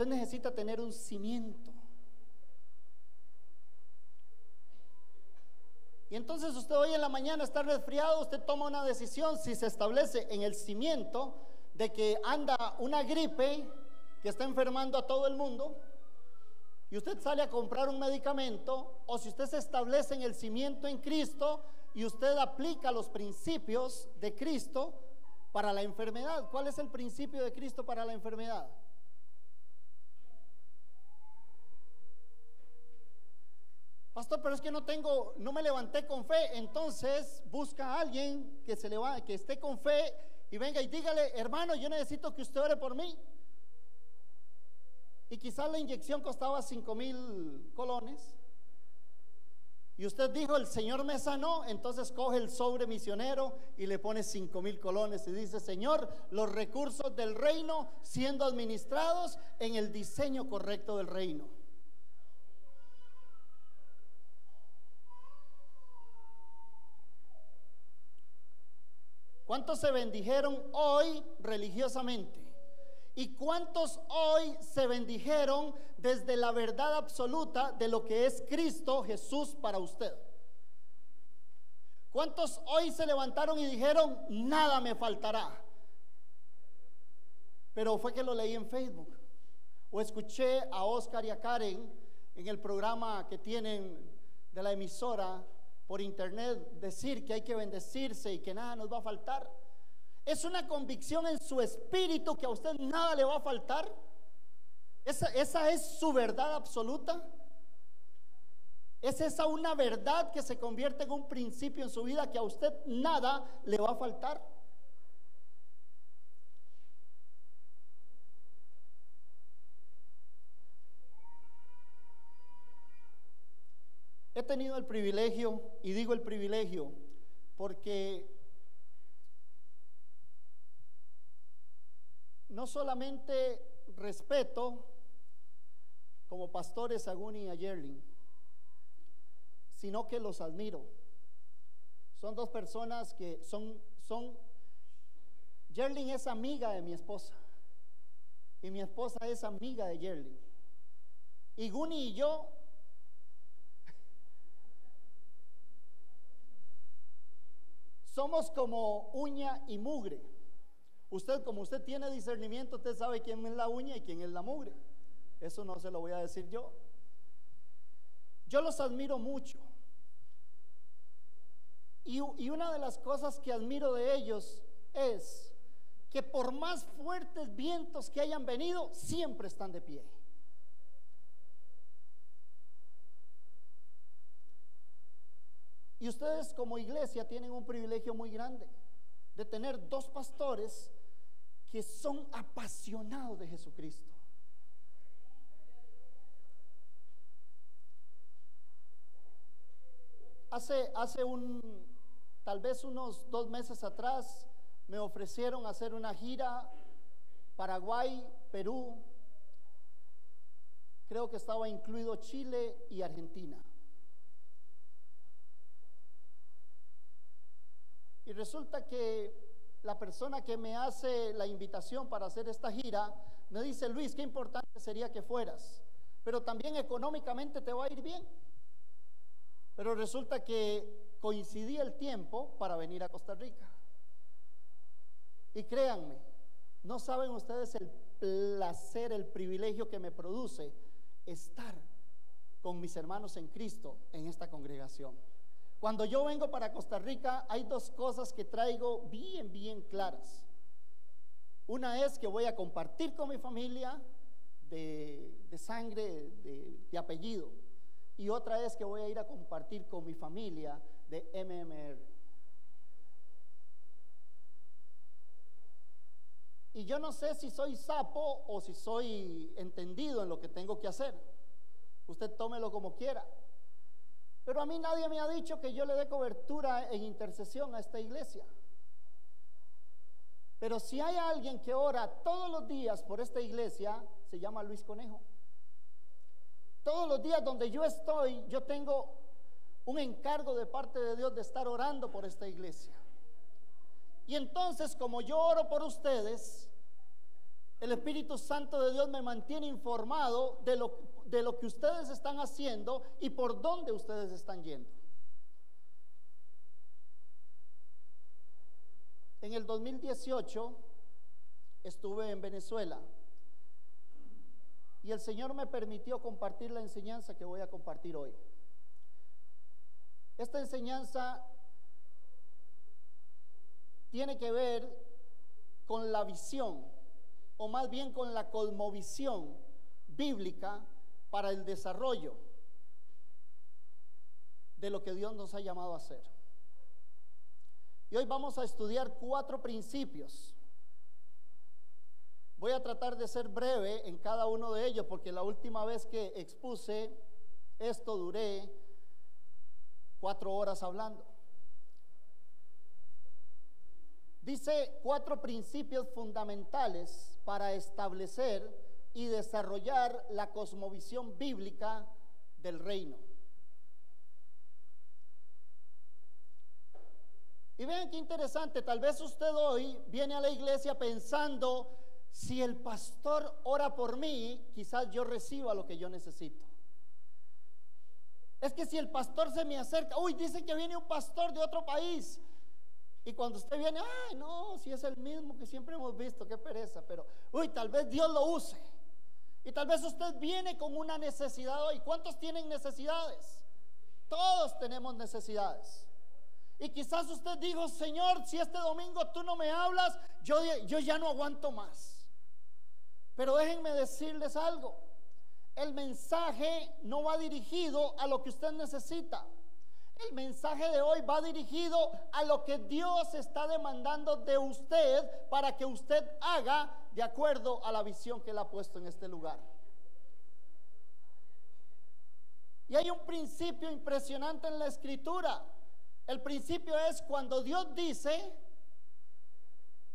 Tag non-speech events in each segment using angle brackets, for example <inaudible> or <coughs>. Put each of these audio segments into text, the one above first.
Usted necesita tener un cimiento. Y entonces usted hoy en la mañana está resfriado, usted toma una decisión si se establece en el cimiento de que anda una gripe que está enfermando a todo el mundo y usted sale a comprar un medicamento o si usted se establece en el cimiento en Cristo y usted aplica los principios de Cristo para la enfermedad. ¿Cuál es el principio de Cristo para la enfermedad? Pastor, pero es que no tengo, no me levanté con fe. Entonces busca a alguien que se levante, que esté con fe y venga y dígale, hermano, yo necesito que usted ore por mí. Y quizás la inyección costaba cinco mil colones. Y usted dijo, el Señor me sanó, entonces coge el sobre misionero y le pone cinco mil colones y dice, Señor, los recursos del reino siendo administrados en el diseño correcto del reino. ¿Cuántos se bendijeron hoy religiosamente? ¿Y cuántos hoy se bendijeron desde la verdad absoluta de lo que es Cristo Jesús para usted? ¿Cuántos hoy se levantaron y dijeron, nada me faltará? Pero fue que lo leí en Facebook. O escuché a Oscar y a Karen en el programa que tienen de la emisora por internet decir que hay que bendecirse y que nada nos va a faltar. Es una convicción en su espíritu que a usted nada le va a faltar. Esa, esa es su verdad absoluta. Es esa una verdad que se convierte en un principio en su vida que a usted nada le va a faltar. He tenido el privilegio, y digo el privilegio, porque no solamente respeto como pastores a Guni y a Yerling, sino que los admiro. Son dos personas que son, son, Yerling es amiga de mi esposa y mi esposa es amiga de Yerling. Y Guni y yo Somos como uña y mugre. Usted, como usted tiene discernimiento, usted sabe quién es la uña y quién es la mugre. Eso no se lo voy a decir yo. Yo los admiro mucho. Y, y, una de las cosas que admiro de ellos es que por más fuertes vientos que hayan venido, siempre están de pie. Y ustedes como iglesia tienen un privilegio muy grande de tener dos pastores que son apasionados de Jesucristo. Hace, hace un, tal vez unos dos meses atrás, me ofrecieron hacer una gira Paraguay, Perú, creo que estaba incluido Chile y Argentina. Y resulta que la persona que me hace la invitación para hacer esta gira me dice, Luis, qué importante sería que fueras, pero también económicamente te va a ir bien. Pero resulta que coincidí el tiempo para venir a Costa Rica. Y créanme, no saben ustedes el placer, el privilegio que me produce estar con mis hermanos en Cristo en esta congregación. Cuando yo vengo para Costa Rica, hay dos cosas que traigo bien, bien claras. Una es que voy a compartir con mi familia de, sangre, de, de, apellido. Y otra es que voy a ir a compartir con mi familia de MMR. Y yo no sé si soy sapo o si soy entendido en lo que tengo que hacer. Usted tómelo como quiera. Pero a mí nadie me ha dicho que yo le dé cobertura en intercesión a esta iglesia. Pero si hay alguien que ora todos los días por esta iglesia, se llama Luis Conejo. Todos los días donde yo estoy, yo tengo un encargo de parte de Dios de estar orando por esta iglesia. Y entonces, como yo oro por ustedes, El Espíritu Santo de Dios me mantiene informado de lo, de lo que ustedes están haciendo y por dónde ustedes están yendo. En el 2018 estuve en Venezuela y el Señor me permitió compartir la enseñanza que voy a compartir hoy. Esta enseñanza tiene que ver con la visión, o más bien con la cosmovisión bíblica para el desarrollo de lo que Dios nos ha llamado a hacer. Y hoy vamos a estudiar cuatro principios. Voy a tratar de ser breve en cada uno de ellos porque la última vez que expuse esto duré cuatro horas hablando. Dice cuatro principios fundamentales para establecer y desarrollar la cosmovisión bíblica del reino. Y vean qué interesante, tal vez usted hoy viene a la iglesia pensando, si el pastor ora por mí, quizás yo reciba lo que yo necesito. Es que si el pastor se me acerca, uy, dicen que viene un pastor de otro país. Y cuando usted viene, ay, no, si es el mismo que siempre hemos visto, qué pereza, pero, uy, tal vez Dios lo use. Y tal vez usted viene con una necesidad hoy. ¿Cuántos tienen necesidades? Todos tenemos necesidades. Y quizás usted dijo, Señor, si este domingo tú no me hablas, yo, yo ya no aguanto más. Pero déjenme decirles algo. El mensaje no va dirigido a lo que usted necesita. El mensaje de hoy va dirigido a lo que Dios está demandando de usted para que usted haga de acuerdo a la visión que Él ha puesto en este lugar. Y hay un principio impresionante en la escritura. El principio es cuando Dios dice,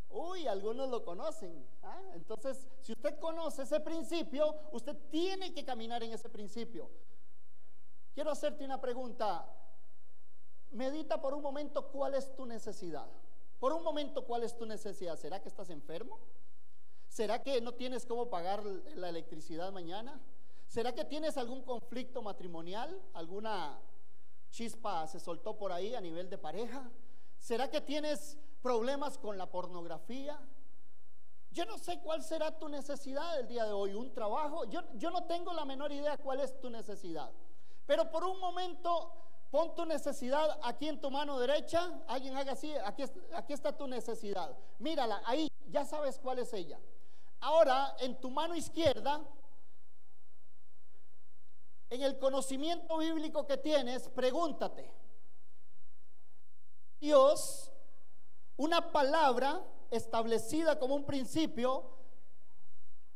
uy, algunos lo conocen. ¿ah? Entonces, si usted conoce ese principio, usted tiene que caminar en ese principio. Quiero hacerte una pregunta. Medita por un momento cuál es tu necesidad. Por un momento, ¿cuál es tu necesidad? ¿Será que estás enfermo? ¿Será que no tienes cómo pagar la electricidad mañana? ¿Será que tienes algún conflicto matrimonial? ¿Alguna chispa se soltó por ahí a nivel de pareja? ¿Será que tienes problemas con la pornografía? Yo no sé cuál será tu necesidad el día de hoy, un trabajo. Yo, yo no tengo la menor idea cuál es tu necesidad. Pero por un momento pon tu necesidad aquí en tu mano derecha. Alguien haga así, aquí, aquí está tu necesidad. Mírala, ahí, ya sabes cuál es ella. Ahora, en tu mano izquierda, en el conocimiento bíblico que tienes, pregúntate, Dios, una palabra establecida como un principio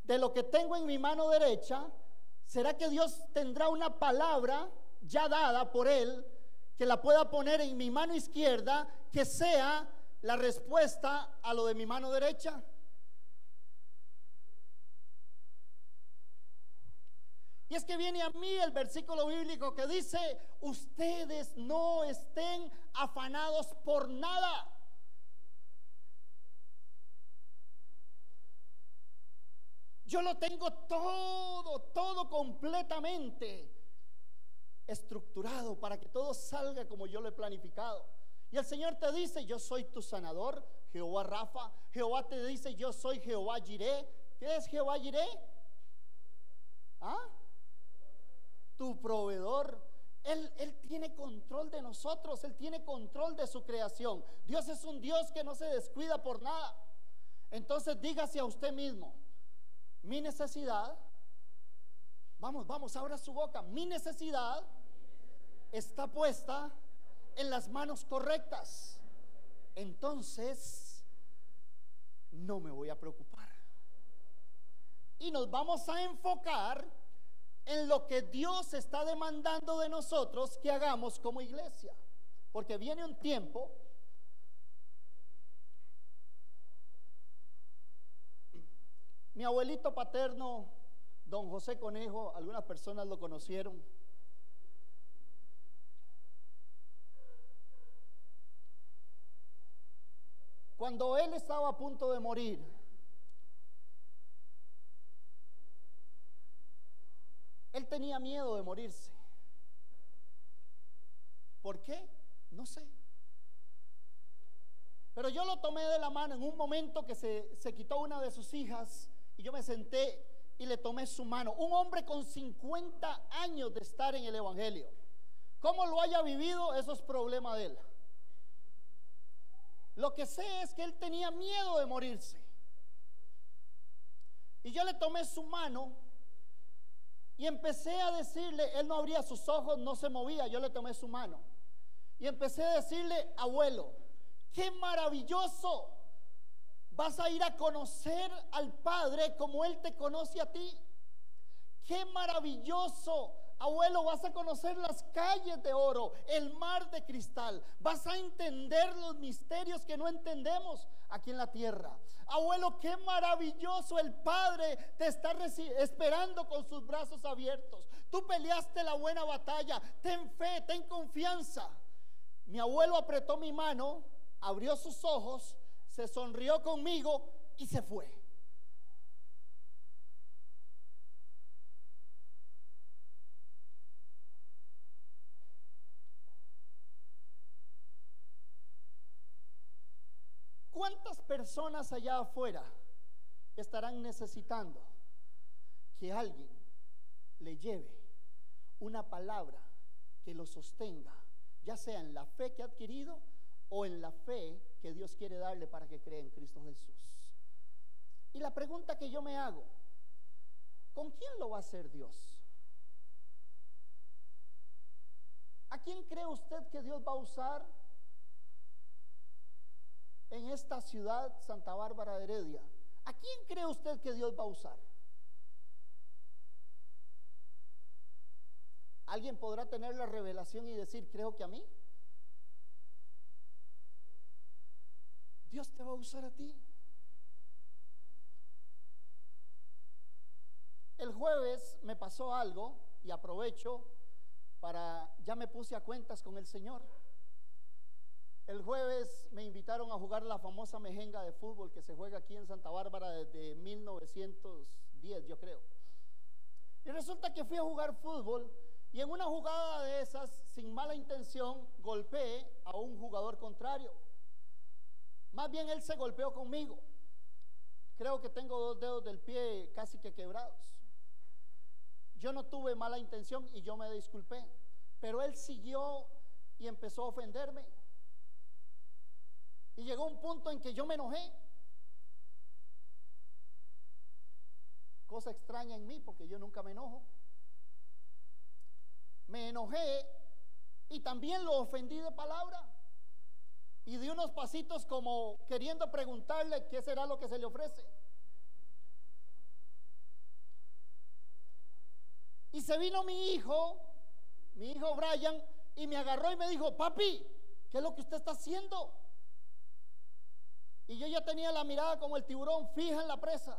de lo que tengo en mi mano derecha, ¿será que Dios tendrá una palabra ya dada por Él que la pueda poner en mi mano izquierda que sea la respuesta a lo de mi mano derecha? Y es que viene a mí el versículo bíblico que dice, ustedes no estén afanados por nada. Yo lo tengo todo, todo completamente estructurado para que todo salga como yo lo he planificado. Y el Señor te dice, yo soy tu sanador, Jehová Rafa. Jehová te dice, yo soy Jehová Jiré. ¿Qué es Jehová Jiré? ¿Ah? tu proveedor. Él, él, tiene control de nosotros, Él tiene control de su creación. Dios es un Dios que no se descuida por nada. Entonces dígase a usted mismo, mi necesidad, vamos, vamos, abra su boca, mi necesidad está puesta en las manos correctas. Entonces, no me voy a preocupar. Y nos vamos a enfocar en lo que Dios está demandando de nosotros que hagamos como iglesia. Porque viene un tiempo Mi abuelito paterno, don José Conejo, algunas personas lo conocieron. Cuando él estaba a punto de morir, él tenía miedo de morirse. ¿Por qué? No sé. Pero yo lo tomé de la mano en un momento que se, se quitó una de sus hijas y yo me senté y le tomé su mano. Un hombre con 50 años de estar en el Evangelio. ¿Cómo lo haya vivido? Eso es problema de él. Lo que sé es que él tenía miedo de morirse. Y yo le tomé su mano y empecé a decirle, él no abría sus ojos, no se movía, yo le tomé su mano. Y empecé a decirle, abuelo, qué maravilloso Vas a ir a conocer al Padre como Él te conoce a ti. Qué maravilloso. Abuelo, vas a conocer las calles de oro, el mar de cristal. Vas a entender los misterios que no entendemos aquí en la tierra. Abuelo, qué maravilloso. El Padre te está esperando con sus brazos abiertos. Tú peleaste la buena batalla. Ten fe, ten confianza. Mi abuelo apretó mi mano, abrió sus ojos se sonrió conmigo y se fue. ¿Cuántas personas allá afuera estarán necesitando que alguien le lleve una palabra que lo sostenga, ya sea en la fe que ha adquirido o en la fe que Dios quiere darle para que crea en Cristo Jesús. Y la pregunta que yo me hago, ¿con quién lo va a hacer Dios? ¿A quién cree usted que Dios va a usar en esta ciudad, Santa Bárbara de Heredia? ¿A quién cree usted que Dios va a usar? ¿Alguien podrá tener la revelación y decir, creo que a mí? Dios te va a usar a ti. El jueves me pasó algo y aprovecho para, ya me puse a cuentas con el Señor. El jueves me invitaron a jugar la famosa mejenga de fútbol que se juega aquí en Santa Bárbara desde 1910, yo creo. Y resulta que fui a jugar fútbol y en una jugada de esas, sin mala intención, golpeé a un jugador contrario. Más bien él se golpeó conmigo. Creo que tengo dos dedos del pie casi que quebrados. Yo no tuve mala intención y yo me disculpé. Pero él siguió y empezó a ofenderme. Y llegó un punto en que yo me enojé. Cosa extraña en mí porque yo nunca me enojo. Me enojé y también lo ofendí de palabra y di unos pasitos como queriendo preguntarle qué será lo que se le ofrece. Y se vino mi hijo, mi hijo Brian, y me agarró y me dijo, papi, ¿qué es lo que usted está haciendo? Y yo ya tenía la mirada como el tiburón fija en la presa.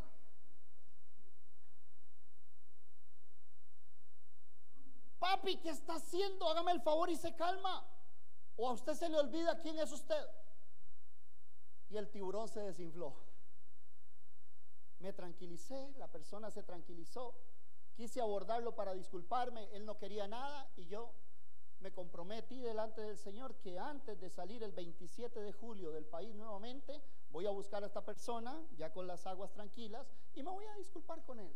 Papi, ¿qué está haciendo? Hágame el favor y se calma. ¿O a usted se le olvida quién es usted? Y el tiburón se desinfló. Me tranquilicé, la persona se tranquilizó. Quise abordarlo para disculparme, él no quería nada y yo me comprometí delante del Señor que antes de salir el 27 de julio del país nuevamente, voy a buscar a esta persona ya con las aguas tranquilas y me voy a disculpar con él.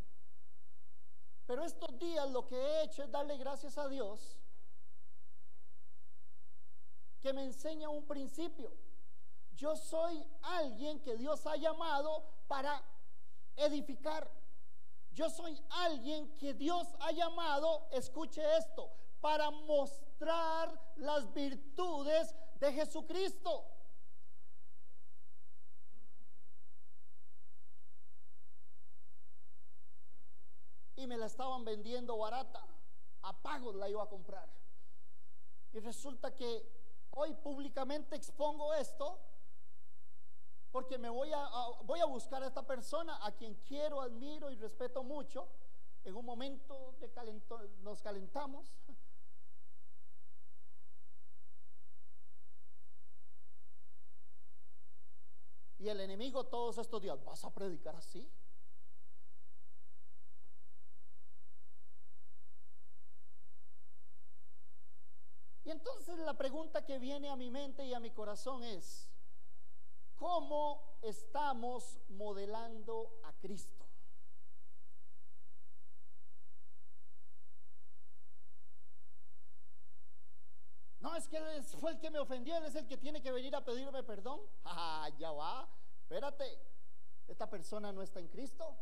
Pero estos días lo que he hecho es darle gracias a Dios que me enseña un principio. Yo soy alguien que Dios ha llamado para edificar. Yo soy alguien que Dios ha llamado, escuche esto, para mostrar las virtudes de Jesucristo. Me la estaban vendiendo barata. A pagos la iba a comprar. Y resulta que Hoy públicamente expongo esto porque me voy a, voy a buscar a esta persona a quien quiero, admiro y respeto mucho. En un momento de nos calentamos. <laughs> Y el enemigo todos estos días, ¿vas a predicar así? Entonces la pregunta que viene a mi mente y a mi corazón es, ¿cómo estamos modelando a Cristo? No, es que él fue el que me ofendió, él es el que tiene que venir a pedirme perdón. <laughs> Ah, ya va, espérate, esta persona no está en Cristo.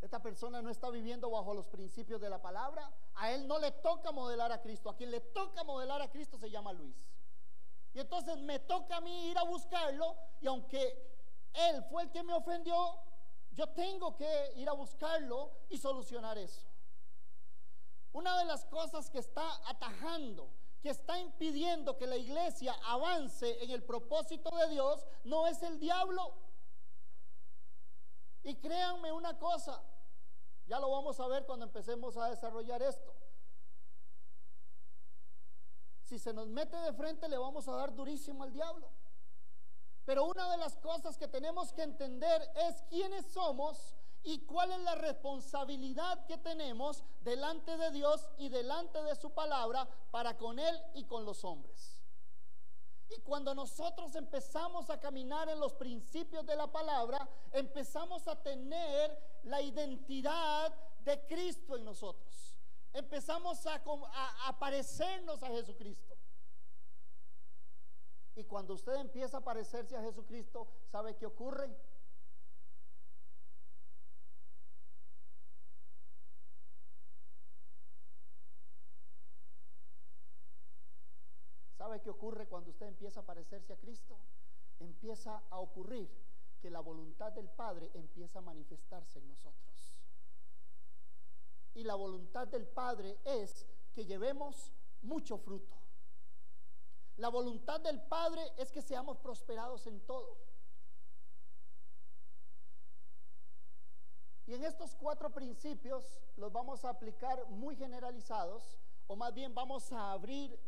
Esta persona no está viviendo bajo los principios de la palabra. A él no le toca modelar a Cristo. A quien le toca modelar a Cristo se llama Luis. Y entonces me toca a mí ir a buscarlo. Y aunque él fue el que me ofendió, yo tengo que ir a buscarlo y solucionar eso. Una de las cosas que está atajando, que está impidiendo que la iglesia avance en el propósito de Dios, no es el diablo. Y créanme una cosa, ya lo vamos a ver cuando empecemos a desarrollar esto. Si se nos mete de frente le vamos a dar durísimo al diablo. Pero una de las cosas que tenemos que entender es quiénes somos y cuál es la responsabilidad que tenemos delante de Dios y delante de su palabra para con Él y con los hombres. Y cuando nosotros empezamos a caminar en los principios de la palabra, empezamos a tener la identidad de Cristo en nosotros. Empezamos a, a, parecernos a Jesucristo. Y cuando usted empieza a parecerse a Jesucristo, ¿sabe qué ocurre? ¿Sabe qué ocurre cuando usted empieza a parecerse a Cristo? Empieza a ocurrir que la voluntad del Padre empieza a manifestarse en nosotros. Y la voluntad del Padre es que llevemos mucho fruto. La voluntad del Padre es que seamos prosperados en todo. Y en estos cuatro principios los vamos a aplicar muy generalizados, o más bien vamos a abrir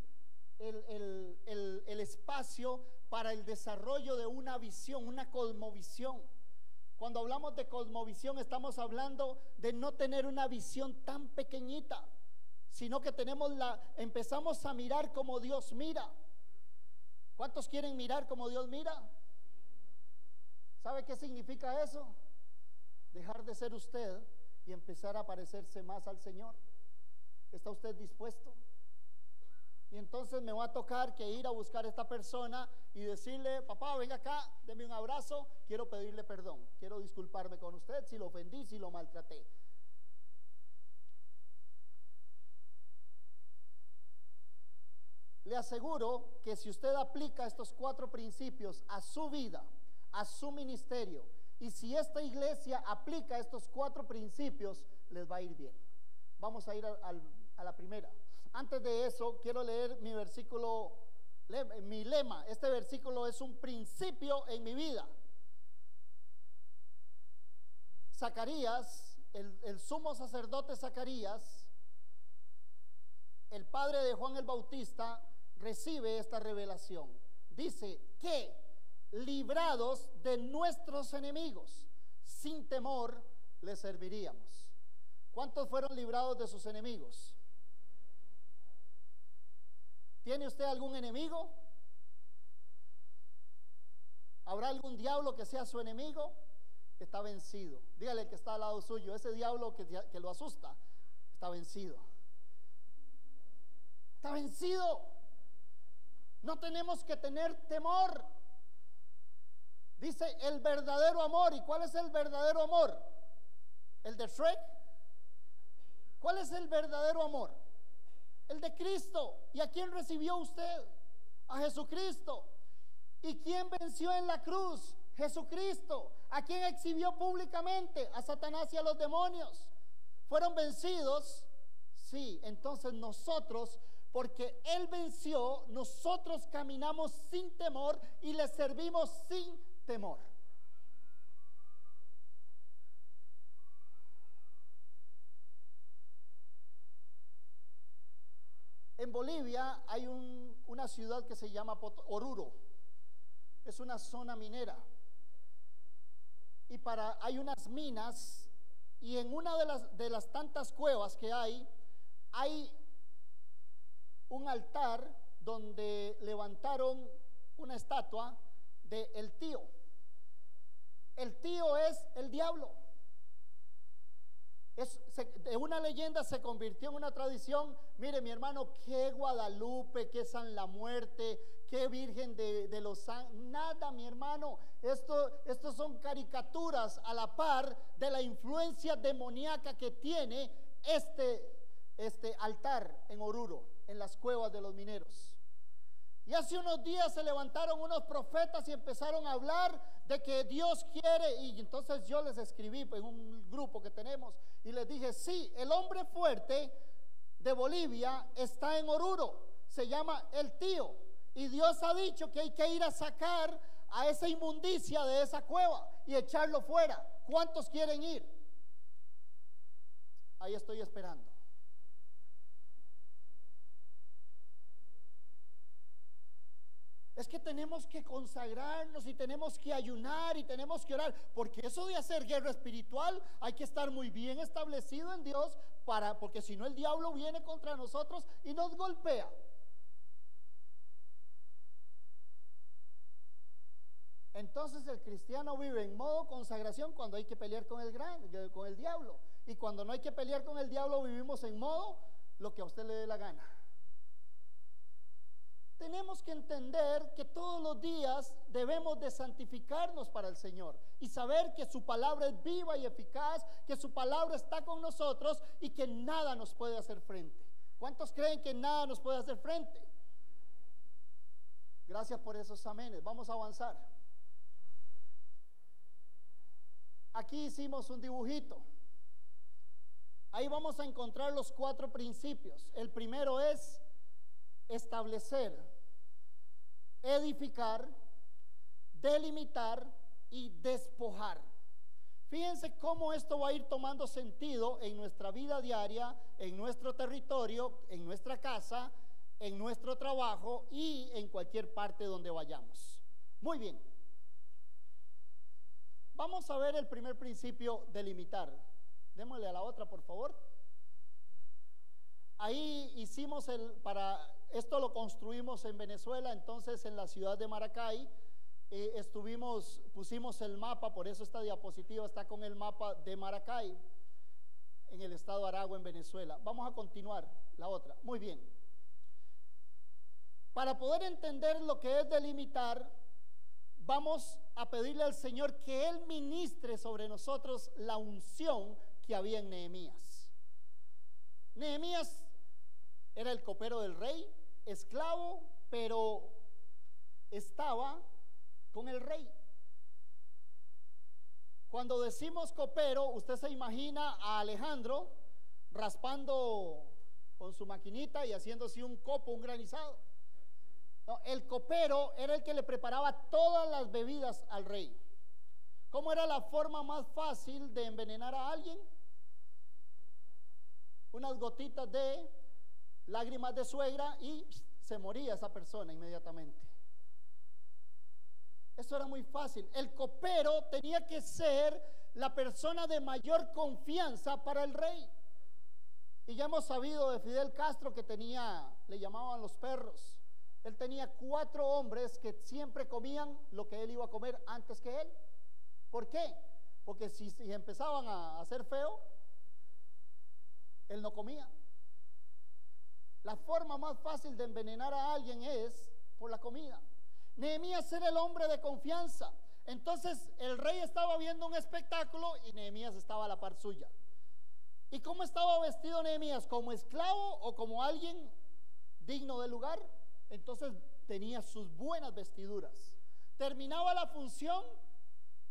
el, el espacio para el desarrollo de una visión, una cosmovisión. Cuando hablamos de cosmovisión estamos hablando de no tener una visión tan pequeñita, sino que tenemos la empezamos a mirar como Dios mira. ¿Cuántos quieren mirar como Dios mira? ¿Sabe qué significa eso? Dejar de ser usted y empezar a parecerse más al Señor. ¿Está usted dispuesto? Y entonces me va a tocar que ir a buscar a esta persona y decirle, papá, venga acá, deme un abrazo, quiero pedirle perdón, quiero disculparme con usted si lo ofendí, si lo maltraté. Le aseguro que si usted aplica estos cuatro principios a su vida, a su ministerio, y si esta iglesia aplica estos cuatro principios, les va a ir bien. Vamos a ir a la primera. Antes de eso, quiero leer mi versículo, mi lema. Este versículo es un principio en mi vida. Zacarías, el, sumo sacerdote Zacarías, el padre de Juan el Bautista, recibe esta revelación. Dice que librados de nuestros enemigos, sin temor le serviríamos. ¿Cuántos fueron librados de sus enemigos? ¿Tiene usted algún enemigo? ¿Habrá algún diablo que sea su enemigo? Está vencido. Dígale que está al lado suyo, ese diablo que, que lo asusta, está vencido. Está vencido. No tenemos que tener temor. Dice el verdadero amor. ¿Y cuál es el verdadero amor? ¿El de Shrek? ¿Cuál es el verdadero amor? El de Cristo. ¿Y a quién recibió usted? A Jesucristo. ¿Y quién venció en la cruz? Jesucristo. ¿A quién exhibió públicamente? A Satanás y a los demonios. ¿Fueron vencidos? Sí, entonces nosotros, porque Él venció, nosotros caminamos sin temor y le servimos sin temor. En Bolivia hay una ciudad que se llama Oruro. Es una zona minera. Y para, hay unas minas y en una de las, de las tantas cuevas que hay, hay un altar donde levantaron una estatua de el tío. El tío es el diablo. Es, de una leyenda se convirtió en una tradición. Mire, mi hermano, qué Guadalupe, qué San la Muerte, qué Virgen de, los Santos. Nada, mi hermano. Esto, son caricaturas a la par de la influencia demoníaca que tiene este, este altar en Oruro, en las cuevas de los mineros. Y hace unos días se levantaron unos profetas y empezaron a hablar de que Dios quiere. Y entonces yo les escribí en un grupo que tenemos y les dije, sí, el hombre fuerte de Bolivia está en Oruro. Se llama el tío. Y Dios ha dicho que hay que ir a sacar a esa inmundicia de esa cueva y echarlo fuera. ¿Cuántos quieren ir? Ahí estoy esperando. Es que tenemos que consagrarnos y tenemos que ayunar y tenemos que orar, porque eso de hacer guerra espiritual hay que estar muy bien establecido en Dios para porque si no el diablo viene contra nosotros y nos golpea. Entonces el cristiano vive en modo consagración cuando hay que pelear con el gran, con el diablo y cuando no hay que pelear con el diablo vivimos en modo lo que a usted le dé la gana tenemos que entender que todos los días debemos de santificarnos para el Señor y saber que su palabra es viva y eficaz, que su palabra está con nosotros y que nada nos puede hacer frente. ¿Cuántos creen que nada nos puede hacer frente? Gracias por esos amenes. Vamos a avanzar. Aquí hicimos un dibujito. Ahí vamos a encontrar los cuatro principios. El primero es establecer edificar, delimitar y despojar. Fíjense cómo esto va a ir tomando sentido en nuestra vida diaria, en nuestro territorio, en nuestra casa, en nuestro trabajo y en cualquier parte donde vayamos. Muy bien. Vamos a ver el primer principio, delimitar. Démosle a la otra, por favor. Ahí hicimos el, para esto lo construimos en Venezuela, entonces en la ciudad de Maracay. Eh, estuvimos, pusimos el mapa, por eso esta diapositiva está con el mapa de Maracay, en el estado de Aragua, en Venezuela. Vamos a continuar, la otra. Muy bien. Para poder entender lo que es delimitar, vamos a pedirle al Señor que Él ministre sobre nosotros la unción que había en Nehemías. Nehemías era el copero del rey, esclavo, pero estaba con el rey. Cuando decimos copero, usted se imagina a Alejandro raspando con su maquinita y haciéndose un copo, un granizado. el copero era el que le preparaba todas las bebidas al rey. ¿Cómo era la forma más fácil de envenenar a alguien? Unas gotitas de lágrimas de suegra y se moría esa persona inmediatamente. Eso era muy fácil. El copero tenía que ser la persona de mayor confianza para el rey. Y ya hemos sabido de Fidel Castro que tenía, le llamaban los perros. Él tenía cuatro hombres que siempre comían lo que él iba a comer antes que él. ¿Por qué? Porque si, si empezaban a hacer feo, él no comía. La forma más fácil de envenenar a alguien es por la comida. Nehemías era el hombre de confianza. Entonces el rey estaba viendo un espectáculo y Nehemías estaba a la par suya. ¿Y cómo estaba vestido Nehemías? ¿Como esclavo o como alguien digno del lugar? Entonces tenía sus buenas vestiduras. Terminaba la función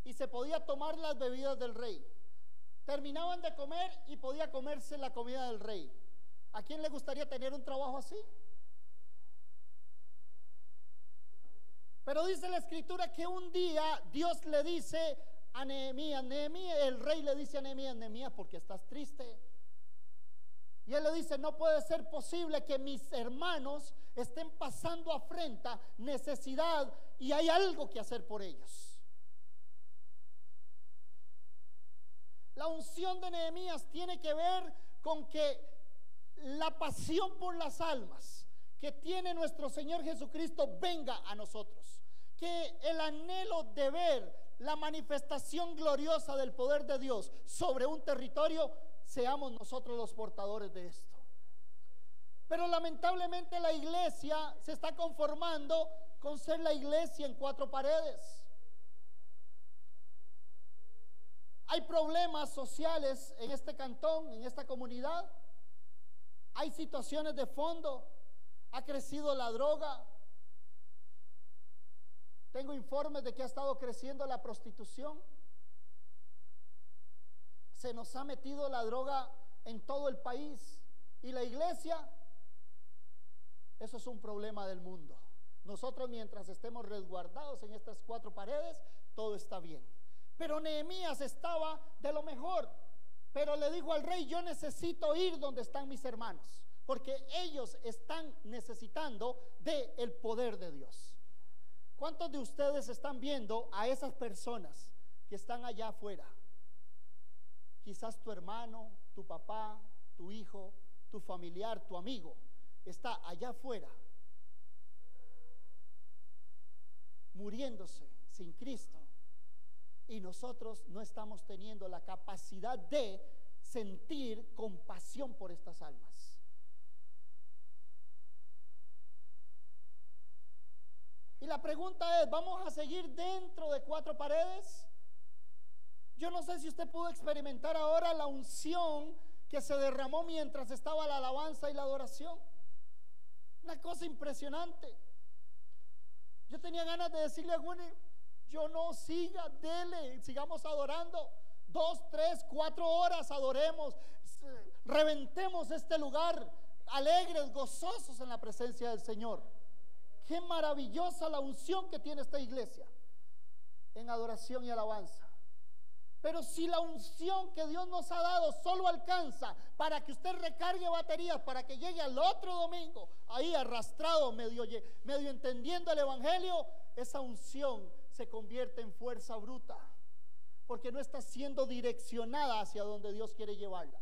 y se podía tomar las bebidas del rey. Terminaban de comer y podía comerse la comida del rey. ¿A quién le gustaría tener un trabajo así? Pero dice la escritura que un día Dios le dice a Nehemías, Nehemías, el rey le dice a Nehemías, Nehemías, porque estás triste. Y él le dice, no puede ser posible que mis hermanos estén pasando afrenta, necesidad, y hay algo que hacer por ellos. La unción de Nehemías tiene que ver con que la pasión por las almas, que tiene nuestro Señor Jesucristo venga a nosotros. Que el anhelo de ver la manifestación gloriosa del poder de Dios sobre un territorio, seamos nosotros los portadores de esto. Pero lamentablemente la iglesia se está conformando con ser la iglesia en cuatro paredes. Hay problemas sociales en este cantón, en esta comunidad. Hay situaciones de fondo. Ha crecido la droga. Tengo informes de que ha estado creciendo la prostitución. Se nos ha metido la droga en todo el país. Y la iglesia, eso es un problema del mundo. Nosotros mientras estemos resguardados en estas cuatro paredes, todo está bien. Pero Nehemías estaba de lo mejor. Pero le dijo al rey, yo necesito ir donde están mis hermanos, porque ellos están necesitando del el poder de Dios. ¿Cuántos de ustedes están viendo a esas personas que están allá afuera? Quizás tu hermano, tu papá, tu hijo, tu familiar, tu amigo, está allá afuera, muriéndose sin Cristo y nosotros no estamos teniendo la capacidad de sentir compasión por estas almas. Y la pregunta es, ¿vamos a seguir dentro de cuatro paredes? Yo no sé si usted pudo experimentar ahora la unción que se derramó mientras estaba la alabanza y la adoración. Una cosa impresionante. Yo tenía ganas de decirle a Winnie, yo no siga, dele, sigamos adorando. Dos, tres, cuatro horas adoremos, reventemos este lugar, alegres, gozosos en la presencia del Señor. Qué maravillosa la unción que tiene esta iglesia en adoración y alabanza. Pero si la unción que Dios nos ha dado solo alcanza para que usted recargue baterías, para que llegue al otro domingo, ahí arrastrado, medio, medio entendiendo el Evangelio, esa unción se convierte en fuerza bruta, porque no está siendo direccionada hacia donde Dios quiere llevarla.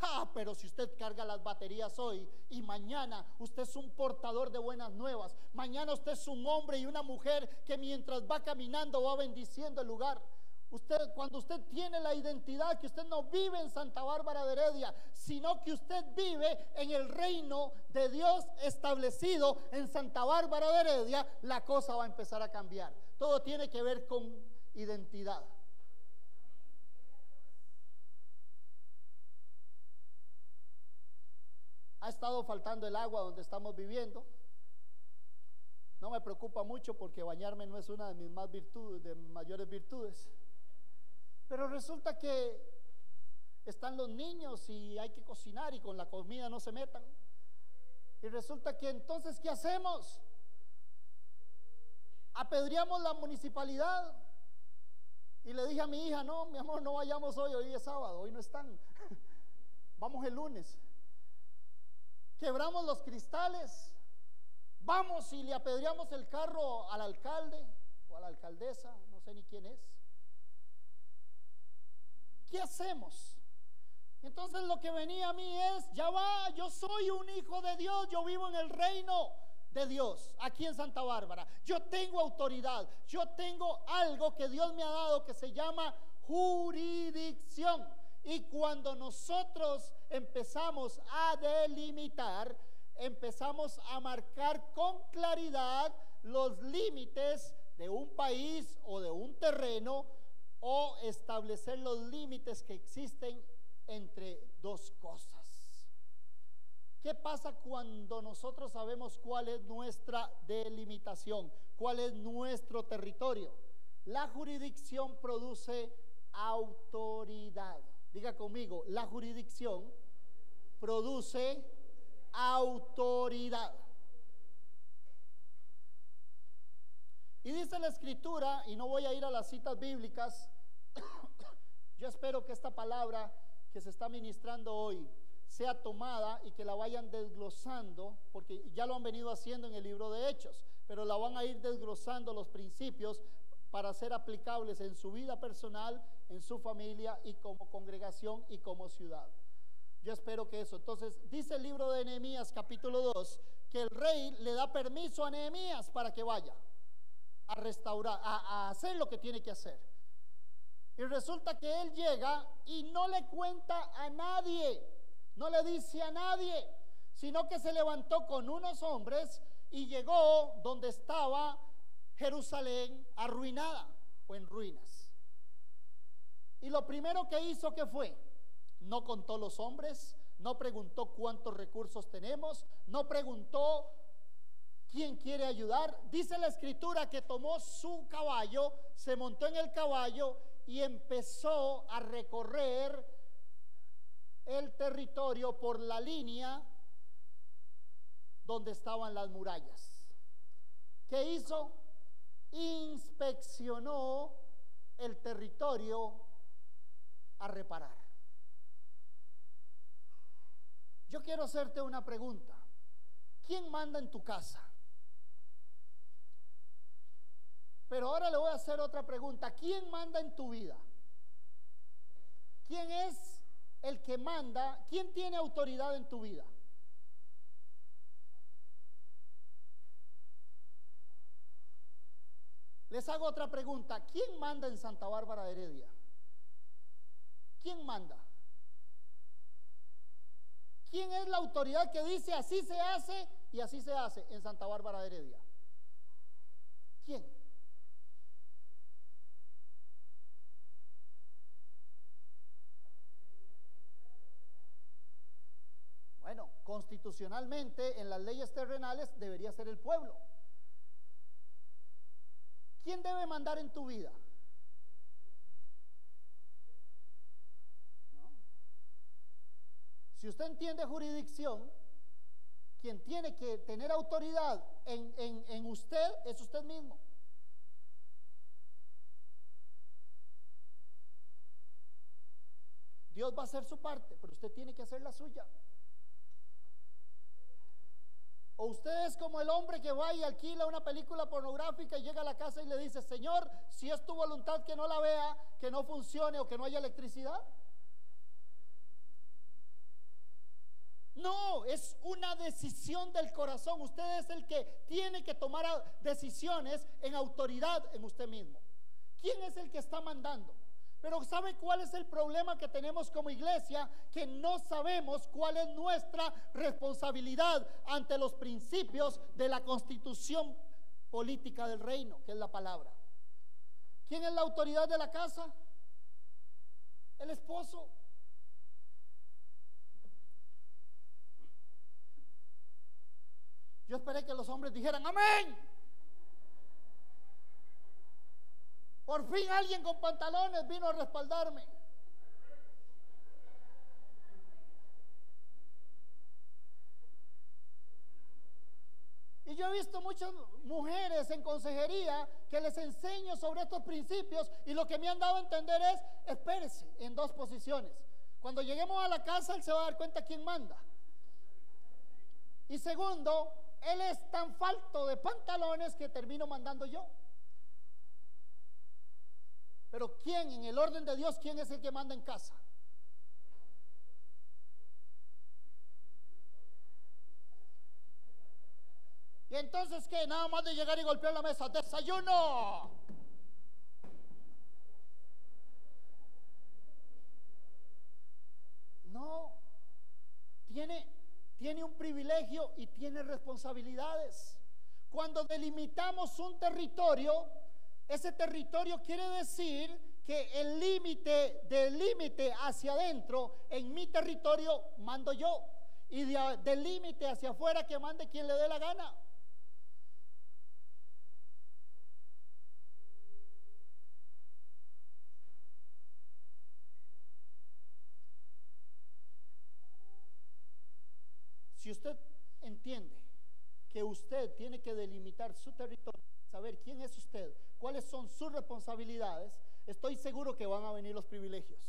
Ah, pero si usted carga las baterías hoy y mañana usted es un portador de buenas nuevas, mañana usted es un hombre y una mujer que mientras va caminando va bendiciendo el lugar. Usted, cuando usted tiene la identidad que usted no vive en Santa Bárbara de Heredia, sino que usted vive en el reino de Dios establecido en Santa Bárbara de Heredia, la cosa va a empezar a cambiar. Todo tiene que ver con identidad. Ha estado faltando el agua donde estamos viviendo. No me preocupa mucho porque bañarme no es una de mis más virtudes, de mayores virtudes. Pero resulta que están los niños y hay que cocinar y con la comida no se metan. Y resulta que entonces, ¿qué hacemos? Apedreamos la municipalidad. Y le dije a mi hija, no, mi amor, no vayamos hoy, hoy es sábado, hoy no están. <laughs> Vamos el lunes. Quebramos los cristales. Vamos y le apedreamos el carro al alcalde o a la alcaldesa, no sé ni quién es. ¿Qué hacemos? Entonces lo que venía a mí es, ya va, yo soy un hijo de Dios, yo vivo en el reino de Dios, aquí en Santa Bárbara. Yo tengo autoridad, yo tengo algo que Dios me ha dado que se llama jurisdicción. Y cuando nosotros empezamos a delimitar, empezamos a marcar con claridad los límites de un país o de un terreno, o establecer los límites que existen entre dos cosas. ¿Qué pasa cuando nosotros sabemos cuál es nuestra delimitación, cuál es nuestro territorio? La jurisdicción produce autoridad. Diga conmigo, la jurisdicción produce autoridad. Y dice la escritura, y no voy a ir a las citas bíblicas, <coughs> yo espero que esta palabra que se está ministrando hoy sea tomada y que la vayan desglosando, porque ya lo han venido haciendo en el libro de Hechos, pero la van a ir desglosando los principios para ser aplicables en su vida personal, en su familia y como congregación y como ciudad. Yo espero que eso. Entonces, dice el libro de Nehemías capítulo 2 que el rey le da permiso a Nehemías para que vaya a restaurar, a, hacer lo que tiene que hacer. Y resulta que él llega y no le cuenta a nadie, no le dice a nadie, sino que se levantó con unos hombres y llegó donde estaba Jerusalén arruinada o en ruinas. Y lo primero que hizo que fue, no contó los hombres, no preguntó cuántos recursos tenemos, no preguntó quién quiere ayudar. Dice la escritura que tomó su caballo, se montó en el caballo y empezó a recorrer el territorio por la línea donde estaban las murallas. ¿Qué hizo? inspeccionó el territorio a reparar. Yo quiero hacerte una pregunta. ¿Quién manda en tu casa? Pero ahora le voy a hacer otra pregunta. ¿Quién manda en tu vida? ¿Quién es el que manda? ¿Quién tiene autoridad en tu vida? Les hago otra pregunta. ¿Quién manda en Santa Bárbara de Heredia? ¿Quién manda? ¿Quién es la autoridad que dice así se hace y así se hace en Santa Bárbara de Heredia? ¿Quién? Bueno, constitucionalmente en las leyes terrenales debería ser el pueblo. ¿Quién debe mandar en tu vida? Si usted entiende jurisdicción, quien tiene que tener autoridad en, en usted es usted mismo. Dios va a hacer su parte, pero usted tiene que hacer la suya. O usted es como el hombre que va y alquila una película pornográfica y llega a la casa y le dice, Señor, si es tu voluntad que no la vea, que no funcione o que no haya electricidad. No, es una decisión del corazón. Usted es el que tiene que tomar decisiones en autoridad en usted mismo. ¿Quién es el que está mandando? Pero ¿sabe cuál es el problema que tenemos como iglesia? Que no sabemos cuál es nuestra responsabilidad ante los principios de la constitución política del reino, que es la palabra. ¿Quién es la autoridad de la casa? El esposo. Yo esperé que los hombres dijeran, amén. Por fin alguien con pantalones vino a respaldarme. Y yo he visto muchas mujeres en consejería que les enseño sobre estos principios y lo que me han dado a entender es, espérese en dos posiciones. Cuando lleguemos a la casa, él se va a dar cuenta quién manda. Y segundo, él es tan falto de pantalones que termino mandando yo. Pero ¿quién en el orden de Dios, quién es el que manda en casa? Y entonces, ¿qué? Nada más de llegar y golpear la mesa, desayuno. No, tiene, tiene un privilegio y tiene responsabilidades. Cuando delimitamos un territorio, ese territorio quiere decir que el límite del límite hacia adentro, en mi territorio mando yo. Y del límite hacia afuera que mande quien le dé la gana. Si usted entiende que usted tiene que delimitar su territorio, saber quién es usted, cuáles son sus responsabilidades, estoy seguro que van a venir los privilegios.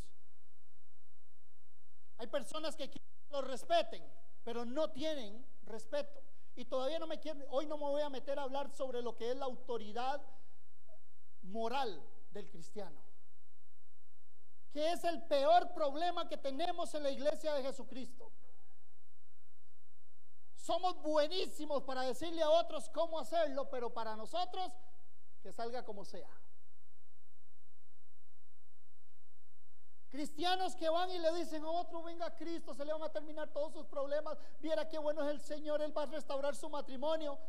Hay personas que quieren que los respeten, pero no tienen respeto. Y todavía no me quieren, hoy no me voy a meter a hablar sobre lo que es la autoridad moral del cristiano. que es el peor problema que tenemos en la iglesia de Jesucristo. Somos buenísimos para decirle a otros cómo hacerlo, pero para nosotros que salga como sea. Cristianos que van y le dicen a otro, venga Cristo, se le van a terminar todos sus problemas, viera qué bueno es el Señor, Él va a restaurar su matrimonio.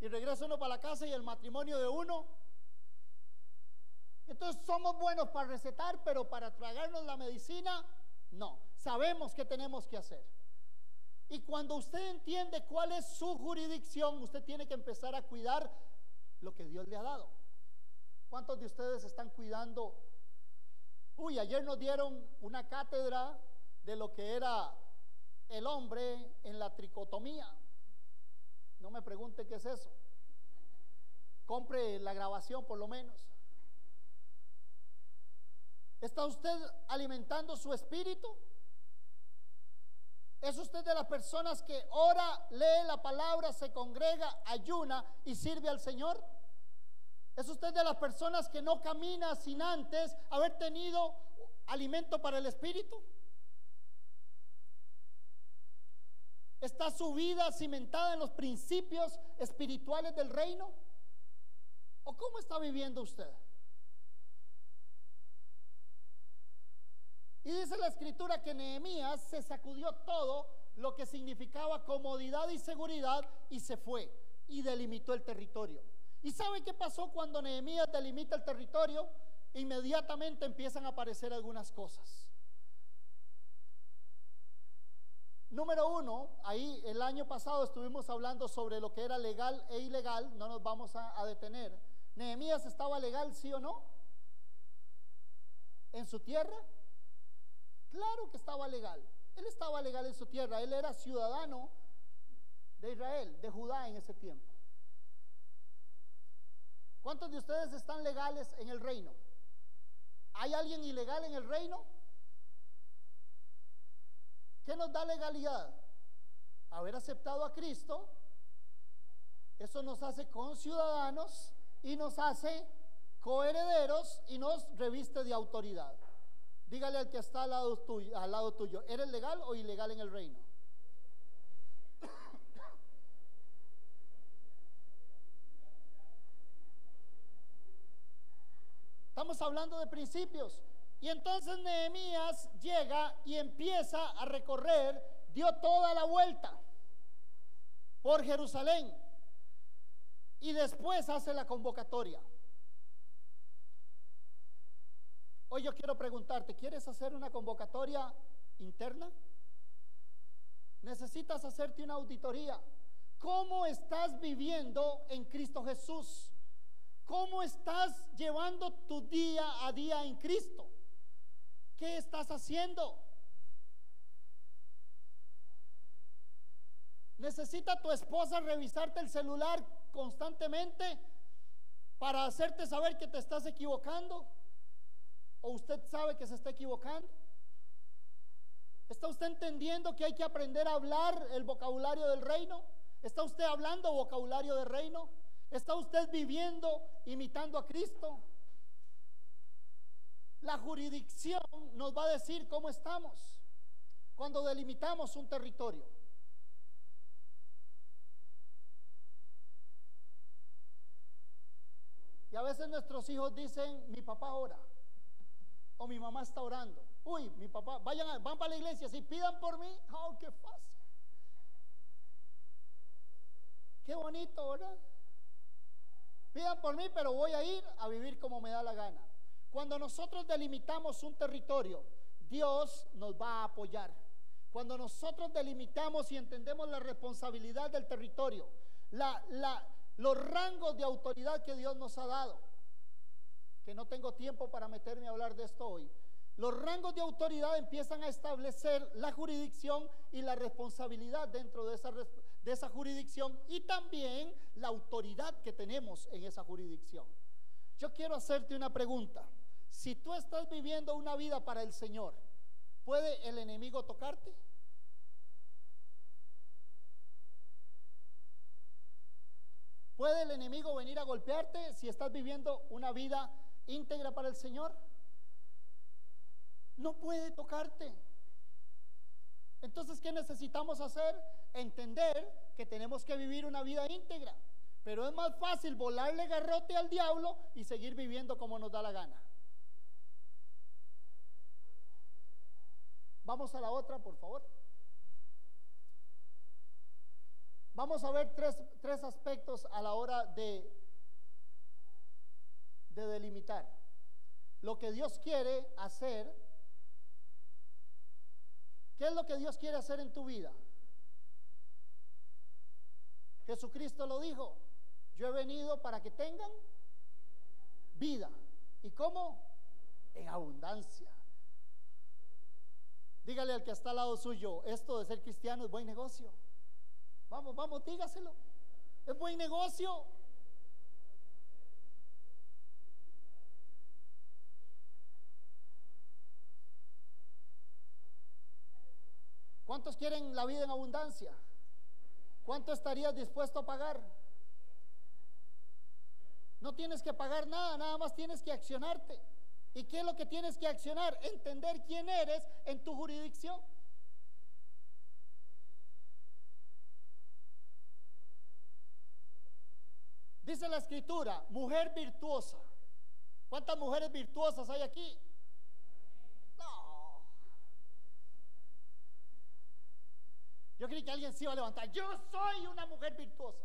Y regresa uno para la casa y el matrimonio de uno. Entonces somos buenos para recetar, pero para tragarnos la medicina, no. Sabemos qué tenemos que hacer. Y cuando usted entiende cuál es su jurisdicción, usted tiene que empezar a cuidar lo que Dios le ha dado. ¿Cuántos de ustedes están cuidando? Uy, ayer nos dieron una cátedra de lo que era el hombre en la tricotomía. No me pregunte qué es eso. Compre la grabación por lo menos. ¿Está usted alimentando su espíritu? ¿Es usted de las personas que ora, lee la palabra, se congrega, ayuna y sirve al Señor? ¿Es usted de las personas que no camina sin antes haber tenido alimento para el espíritu? ¿Está su vida cimentada en los principios espirituales del reino? ¿O cómo está viviendo usted? Y dice la escritura que Nehemías se sacudió todo lo que significaba comodidad y seguridad y se fue y delimitó el territorio. ¿Y sabe qué pasó cuando Nehemías delimita el territorio? Inmediatamente empiezan a aparecer algunas cosas. Número uno, ahí el año pasado estuvimos hablando sobre lo que era legal e ilegal, no nos vamos a, a detener. ¿Nehemías estaba legal, sí o no? ¿En su tierra? Claro que estaba legal. Él estaba legal en su tierra. Él era ciudadano de Israel, de Judá en ese tiempo. ¿Cuántos de ustedes están legales en el reino? ¿Hay alguien ilegal en el reino? ¿Qué nos da legalidad? Haber aceptado a Cristo. Eso nos hace conciudadanos y nos hace coherederos y nos reviste de autoridad. Dígale al que está al lado tuyo, al lado tuyo ¿eres legal o ilegal en el reino? <coughs> Estamos hablando de principios. Y entonces Nehemías llega y empieza a recorrer, dio toda la vuelta por Jerusalén y después hace la convocatoria. Hoy yo quiero preguntarte, ¿quieres hacer una convocatoria interna? Necesitas hacerte una auditoría. ¿Cómo estás viviendo en Cristo Jesús? ¿Cómo estás llevando tu día a día en Cristo? ¿Qué estás haciendo? ¿Necesita tu esposa revisarte el celular constantemente para hacerte saber que te estás equivocando? ¿O usted sabe que se está equivocando? ¿Está usted entendiendo que hay que aprender a hablar el vocabulario del reino? ¿Está usted hablando vocabulario del reino? ¿Está usted viviendo imitando a Cristo? La jurisdicción nos va a decir cómo estamos cuando delimitamos un territorio. Y a veces nuestros hijos dicen, mi papá ora o mi mamá está orando. Uy, mi papá, vayan, van para la iglesia, si pidan por mí, oh, qué fácil. Qué bonito, ¿verdad? Pidan por mí, pero voy a ir a vivir como me da la gana. Cuando nosotros delimitamos un territorio, Dios nos va a apoyar. Cuando nosotros delimitamos y entendemos la responsabilidad del territorio, los rangos de autoridad que Dios nos ha dado, que no tengo tiempo para meterme a hablar de esto hoy. Los rangos de autoridad empiezan a establecer la jurisdicción y la responsabilidad dentro de esa, de esa jurisdicción y también la autoridad que tenemos en esa jurisdicción. Yo quiero hacerte una pregunta. Si tú estás viviendo una vida para el Señor, ¿puede el enemigo tocarte? ¿Puede el enemigo venir a golpearte si estás viviendo una vida íntegra para el Señor? no puede tocarte. Entonces, ¿qué necesitamos hacer? Entender que tenemos que vivir una vida íntegra. Pero es más fácil volarle garrote al diablo y seguir viviendo como nos da la gana. Vamos a la otra, por favor. Vamos a ver tres, tres aspectos a la hora de, de delimitar. Lo que Dios quiere hacer. ¿Qué es lo que Dios quiere hacer en tu vida? Jesucristo lo dijo. Yo he venido para que tengan vida. ¿Y cómo? En abundancia. Dígale al que está al lado suyo, esto de ser cristiano es buen negocio. Vamos, vamos, dígaselo. Es buen negocio. ¿Cuántos quieren la vida en abundancia? ¿Cuánto estarías dispuesto a pagar? No tienes que pagar nada, nada más tienes que accionarte. ¿Y qué es lo que tienes que accionar? Entender quién eres en tu jurisdicción. Dice la escritura, mujer virtuosa. ¿Cuántas mujeres virtuosas hay aquí? No. Yo creí que alguien se iba a levantar. Yo soy una mujer virtuosa.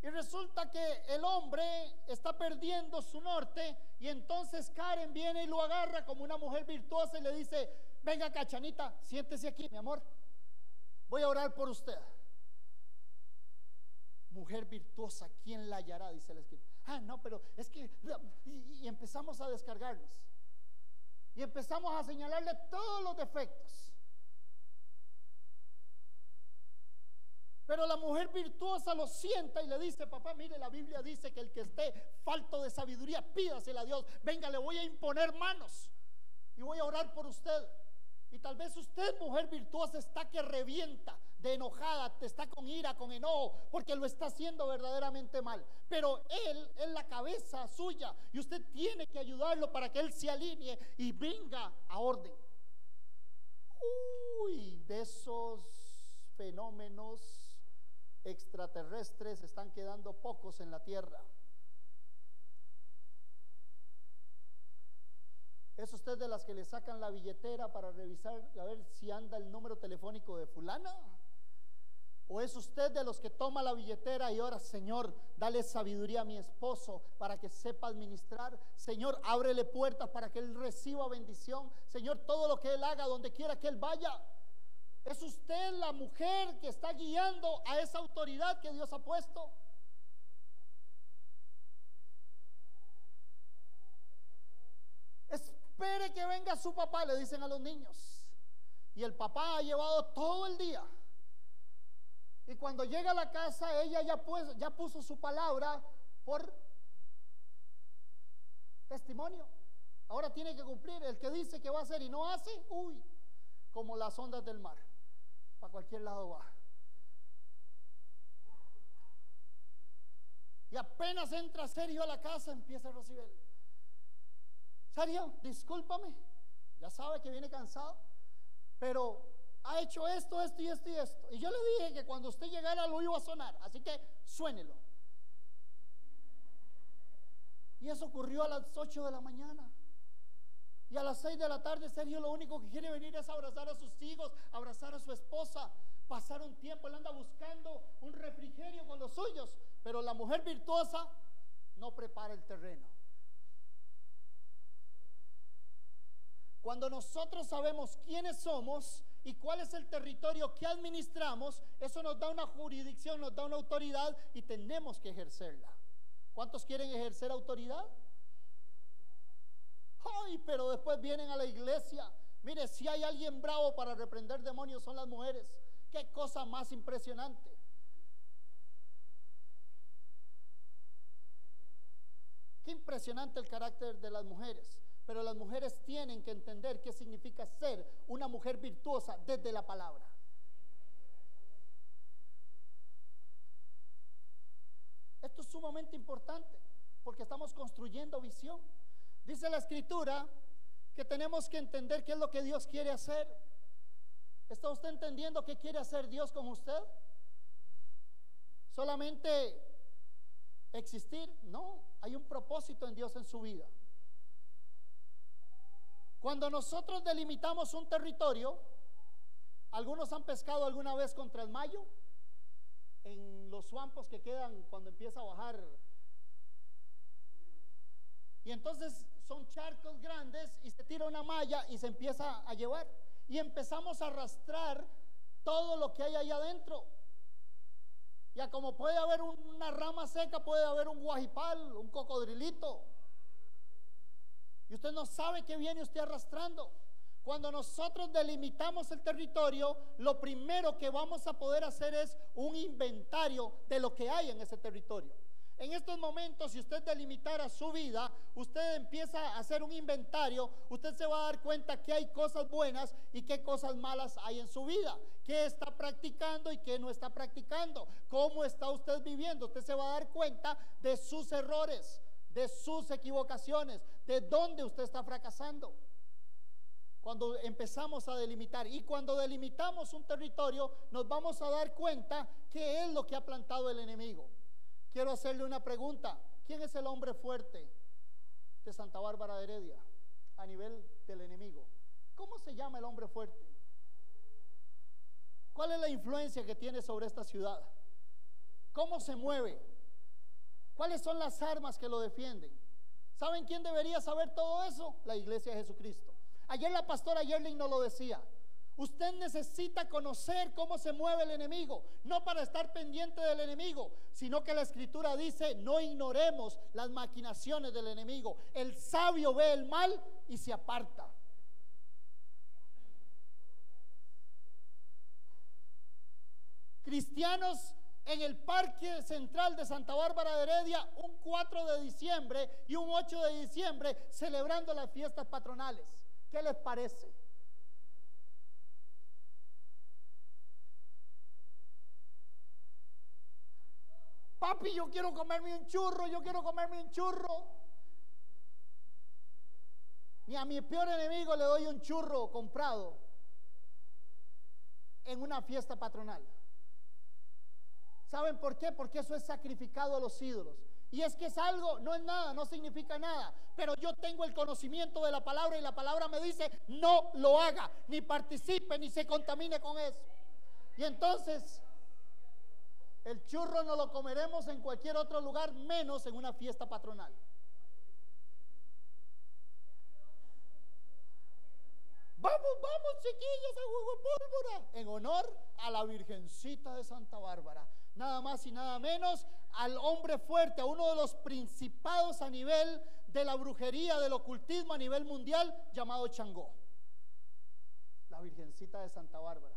Y resulta que el hombre está perdiendo su norte y entonces Karen viene y lo agarra como una mujer virtuosa y le dice, venga cachanita, siéntese aquí, mi amor. Voy a orar por usted. Mujer virtuosa, ¿quién la hallará? Dice la escritura. Ah, no, pero es que... Y, y empezamos a descargarnos. Y empezamos a señalarle todos los defectos. Pero la mujer virtuosa lo sienta y le dice, papá, mire, la Biblia dice que el que esté falto de sabiduría, pídasela a Dios. Venga, le voy a imponer manos y voy a orar por usted. Y tal vez usted, mujer virtuosa, está que revienta de enojada, está con ira, con enojo, porque lo está haciendo verdaderamente mal. Pero él es la cabeza suya y usted tiene que ayudarlo para que él se alinee y venga a orden. Uy, de esos fenómenos extraterrestres están quedando pocos en la tierra. ¿Es usted de las que le sacan la billetera para revisar a ver si anda el número telefónico de fulana? ¿O es usted de los que toma la billetera y ahora, Señor, dale sabiduría a mi esposo para que sepa administrar? Señor, ábrele puertas para que él reciba bendición. Señor, todo lo que él haga, donde quiera que él vaya, ¿Es usted la mujer que está guiando a esa autoridad que Dios ha puesto? Espere que venga su papá, le dicen a los niños. Y el papá ha llevado todo el día. Y cuando llega a la casa, ella ya, ya puso su palabra por testimonio. Ahora tiene que cumplir. El que dice que va a hacer y no hace, uy, como las ondas del mar para cualquier lado va. Y apenas entra Sergio a la casa, empieza Rocibel. Sergio, discúlpame, ya sabe que viene cansado, pero ha hecho esto, esto y esto y esto. Y yo le dije que cuando usted llegara lo iba a sonar, así que suénelo. Y eso ocurrió a las 8 de la mañana. Y a las seis de la tarde Sergio lo único que quiere venir es abrazar a sus hijos, abrazar a su esposa, pasar un tiempo. Él anda buscando un refrigerio con los suyos. Pero la mujer virtuosa no prepara el terreno. Cuando nosotros sabemos quiénes somos y cuál es el territorio que administramos, eso nos da una jurisdicción, nos da una autoridad y tenemos que ejercerla. ¿Cuántos quieren ejercer autoridad? Ay, pero después vienen a la iglesia. Mire, si hay alguien bravo para reprender demonios son las mujeres. Qué cosa más impresionante. Qué impresionante el carácter de las mujeres. Pero las mujeres tienen que entender qué significa ser una mujer virtuosa desde la palabra. Esto es sumamente importante. porque estamos construyendo visión. Dice la escritura que tenemos que entender qué es lo que Dios quiere hacer. ¿Está usted entendiendo qué quiere hacer Dios con usted? Solamente existir. No, hay un propósito en Dios en su vida. Cuando nosotros delimitamos un territorio, algunos han pescado alguna vez contra el mayo, en los suampos que quedan cuando empieza a bajar. Y entonces son charcos grandes y se tira una malla y se empieza a llevar. Y empezamos a arrastrar todo lo que hay ahí adentro. Ya como puede haber una rama seca, puede haber un guajipal, un cocodrilito. Y usted no sabe qué viene usted arrastrando. Cuando nosotros delimitamos el territorio, lo primero que vamos a poder hacer es un inventario de lo que hay en ese territorio. En estos momentos, si usted delimitara su vida, usted empieza a hacer un inventario, usted se va a dar cuenta que hay cosas buenas y qué cosas malas hay en su vida, qué está practicando y qué no está practicando, cómo está usted viviendo. Usted se va a dar cuenta de sus errores, de sus equivocaciones, de dónde usted está fracasando. Cuando empezamos a delimitar y cuando delimitamos un territorio, nos vamos a dar cuenta qué es lo que ha plantado el enemigo. Quiero hacerle una pregunta. ¿Quién es el hombre fuerte de Santa Bárbara de Heredia a nivel del enemigo? ¿Cómo se llama el hombre fuerte? ¿Cuál es la influencia que tiene sobre esta ciudad? ¿Cómo se mueve? ¿Cuáles son las armas que lo defienden? ¿Saben quién debería saber todo eso? La iglesia de Jesucristo. Ayer la pastora Yerling nos lo decía. Usted necesita conocer cómo se mueve el enemigo, no para estar pendiente del enemigo, sino que la escritura dice, no ignoremos las maquinaciones del enemigo. El sabio ve el mal y se aparta. Cristianos en el Parque Central de Santa Bárbara de Heredia un 4 de diciembre y un 8 de diciembre celebrando las fiestas patronales. ¿Qué les parece? Papi, yo quiero comerme un churro, yo quiero comerme un churro. Ni a mi peor enemigo le doy un churro comprado en una fiesta patronal. ¿Saben por qué? Porque eso es sacrificado a los ídolos. Y es que es algo, no es nada, no significa nada. Pero yo tengo el conocimiento de la palabra y la palabra me dice, no lo haga, ni participe, ni se contamine con eso. Y entonces el churro no lo comeremos en cualquier otro lugar, menos en una fiesta patronal. Vamos, vamos, chiquillos, a juego pólvora. En honor a la Virgencita de Santa Bárbara. Nada más y nada menos al hombre fuerte, a uno de los principados a nivel de la brujería, del ocultismo a nivel mundial, llamado Changó. La Virgencita de Santa Bárbara.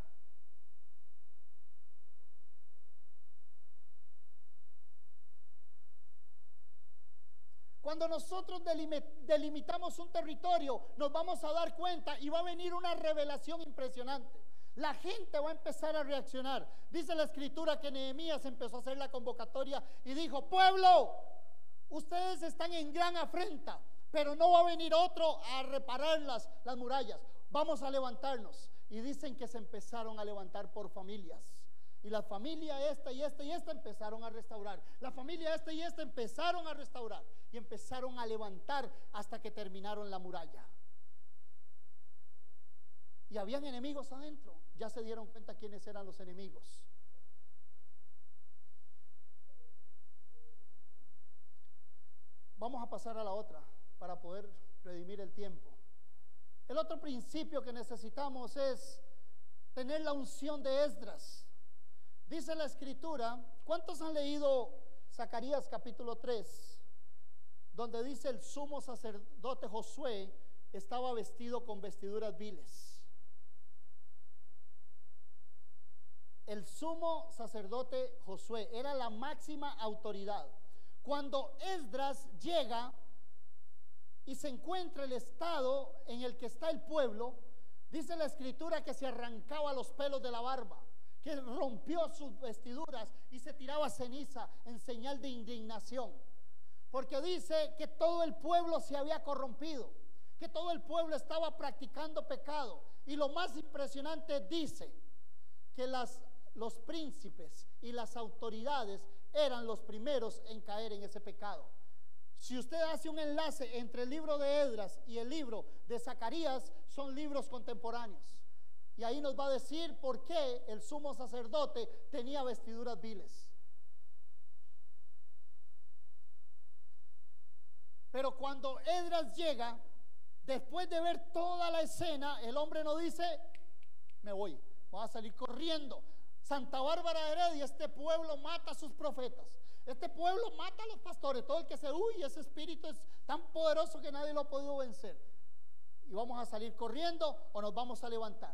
Cuando nosotros delimitamos un territorio, nos vamos a dar cuenta y va a venir una revelación impresionante. La gente va a empezar a reaccionar. Dice la escritura que Nehemías empezó a hacer la convocatoria y dijo, pueblo, ustedes están en gran afrenta, pero no va a venir otro a reparar las, las murallas. Vamos a levantarnos. Y dicen que se empezaron a levantar por familias. Y la familia esta y esta y esta empezaron a restaurar. La familia esta y esta empezaron a restaurar. Y empezaron a levantar hasta que terminaron la muralla. Y habían enemigos adentro. Ya se dieron cuenta quiénes eran los enemigos. Vamos a pasar a la otra para poder redimir el tiempo. El otro principio que necesitamos es tener la unción de Esdras. Dice la escritura, ¿cuántos han leído Zacarías capítulo 3? Donde dice el sumo sacerdote Josué estaba vestido con vestiduras viles. El sumo sacerdote Josué era la máxima autoridad. Cuando Esdras llega y se encuentra el estado en el que está el pueblo, dice la escritura que se arrancaba los pelos de la barba que rompió sus vestiduras y se tiraba ceniza en señal de indignación. Porque dice que todo el pueblo se había corrompido, que todo el pueblo estaba practicando pecado. Y lo más impresionante dice que las, los príncipes y las autoridades eran los primeros en caer en ese pecado. Si usted hace un enlace entre el libro de Edras y el libro de Zacarías, son libros contemporáneos. Y ahí nos va a decir por qué el sumo sacerdote tenía vestiduras viles. Pero cuando Edras llega, después de ver toda la escena, el hombre no dice, me voy, voy a salir corriendo. Santa Bárbara Heredia, este pueblo mata a sus profetas. Este pueblo mata a los pastores. Todo el que se huye, ese espíritu es tan poderoso que nadie lo ha podido vencer. Y vamos a salir corriendo o nos vamos a levantar.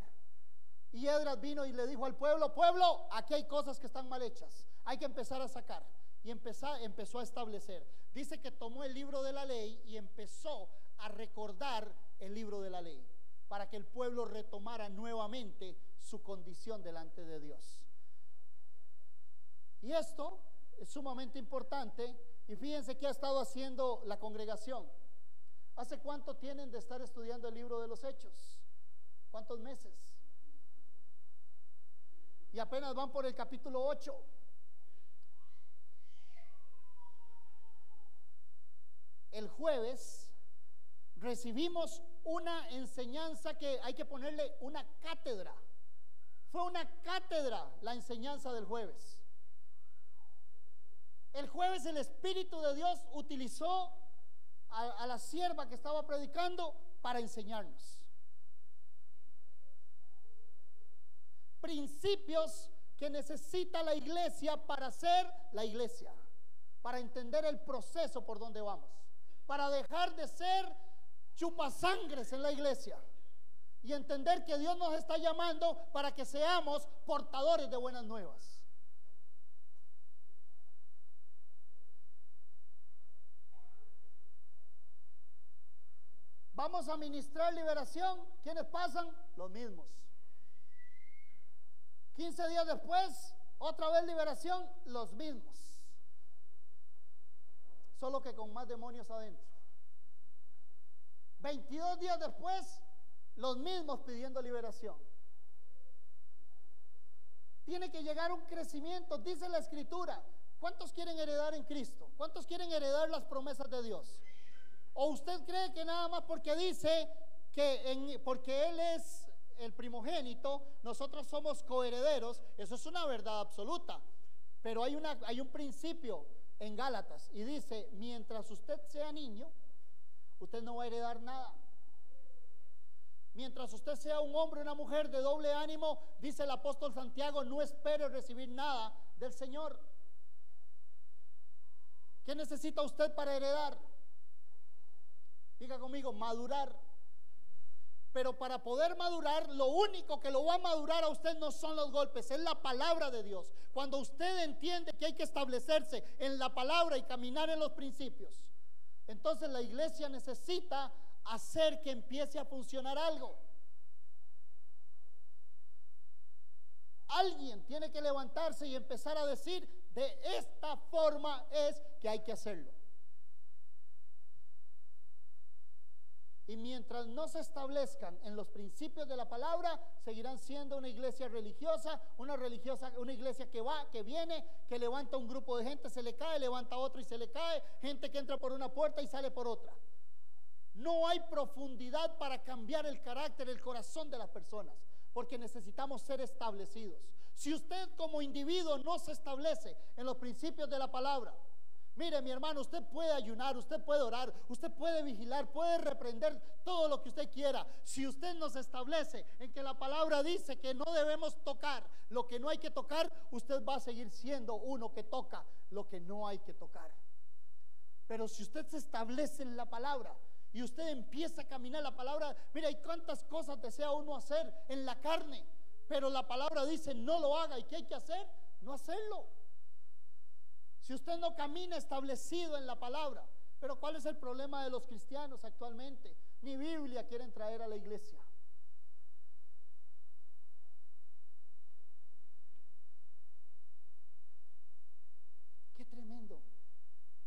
Y Edras vino y le dijo al pueblo, pueblo, aquí hay cosas que están mal hechas. Hay que empezar a sacar. Y empezó, empezó a establecer. Dice que tomó el libro de la ley y empezó a recordar el libro de la ley para que el pueblo retomara nuevamente su condición delante de Dios. Y esto es sumamente importante y fíjense qué ha estado haciendo la congregación. ¿Hace cuánto tienen de estar estudiando el libro de los hechos? ¿Cuántos meses? Y apenas van por el capítulo 8. El jueves recibimos una enseñanza que hay que ponerle una cátedra. Fue una cátedra la enseñanza del jueves. El jueves el Espíritu de Dios utilizó a, la sierva que estaba predicando para enseñarnos. Principios que necesita la iglesia para ser la iglesia, para entender el proceso por donde vamos, para dejar de ser chupasangres en la iglesia y entender que Dios nos está llamando para que seamos portadores de buenas nuevas. Vamos a ministrar liberación. ¿Quiénes pasan? Los mismos. 15 días después, otra vez liberación, los mismos. Solo que con más demonios adentro. 22 días después, los mismos pidiendo liberación. Tiene que llegar un crecimiento, dice la escritura. ¿Cuántos quieren heredar en Cristo? ¿Cuántos quieren heredar las promesas de Dios? ¿O usted cree que nada más porque dice que en, porque Él es el primogénito, nosotros somos coherederos? Eso es una verdad absoluta. Pero hay, una, hay un principio en Gálatas y dice, mientras usted sea niño, usted no va a heredar nada. Mientras usted sea un hombre o una mujer de doble ánimo, dice el apóstol Santiago, no espere recibir nada del Señor. ¿Qué necesita usted para heredar? Diga conmigo, madurar. Pero para poder madurar, lo único que lo va a madurar a usted no son los golpes, es la palabra de Dios. Cuando usted entiende que hay que establecerse en la palabra y caminar en los principios, entonces la iglesia necesita hacer que empiece a funcionar algo. Alguien tiene que levantarse y empezar a decir, de esta forma es que hay que hacerlo. Y mientras no se establezcan en los principios de la palabra, seguirán siendo una iglesia religiosa, una religiosa, una iglesia que va, que viene, que levanta un grupo de gente, se le cae, levanta otro y se le cae, gente que entra por una puerta y sale por otra. No hay profundidad para cambiar el carácter, el corazón de las personas, porque necesitamos ser establecidos. Si usted como individuo no se establece en los principios de la palabra, Mire, mi hermano, usted puede ayunar, usted puede orar, usted puede vigilar, puede reprender todo lo que usted quiera. Si usted nos establece en que la palabra dice que no debemos tocar lo que no hay que tocar, usted va a seguir siendo uno que toca lo que no hay que tocar. Pero si usted se establece en la palabra y usted empieza a caminar la palabra, mire, hay cuántas cosas desea uno hacer en la carne, pero la palabra dice no lo haga y qué hay que hacer, no hacerlo. Si usted no camina establecido en la palabra, pero ¿cuál es el problema de los cristianos actualmente? Ni Biblia quieren traer a la iglesia. Qué tremendo.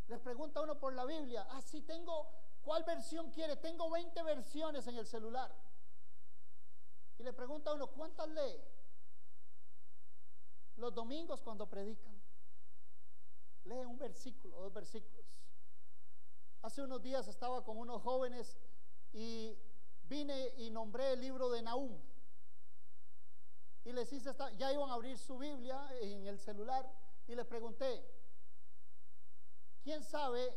Les pregunta uno por la Biblia? Ah, sí, tengo. ¿Cuál versión quiere? Tengo 20 versiones en el celular. Y le pregunta uno, ¿cuántas lee? Los domingos cuando predican. Lee un versículo, dos versículos. Hace unos días estaba con unos jóvenes y vine y nombré el libro de Nahum. Y les hice, ya iban a abrir su Biblia en el celular y les pregunté, ¿quién sabe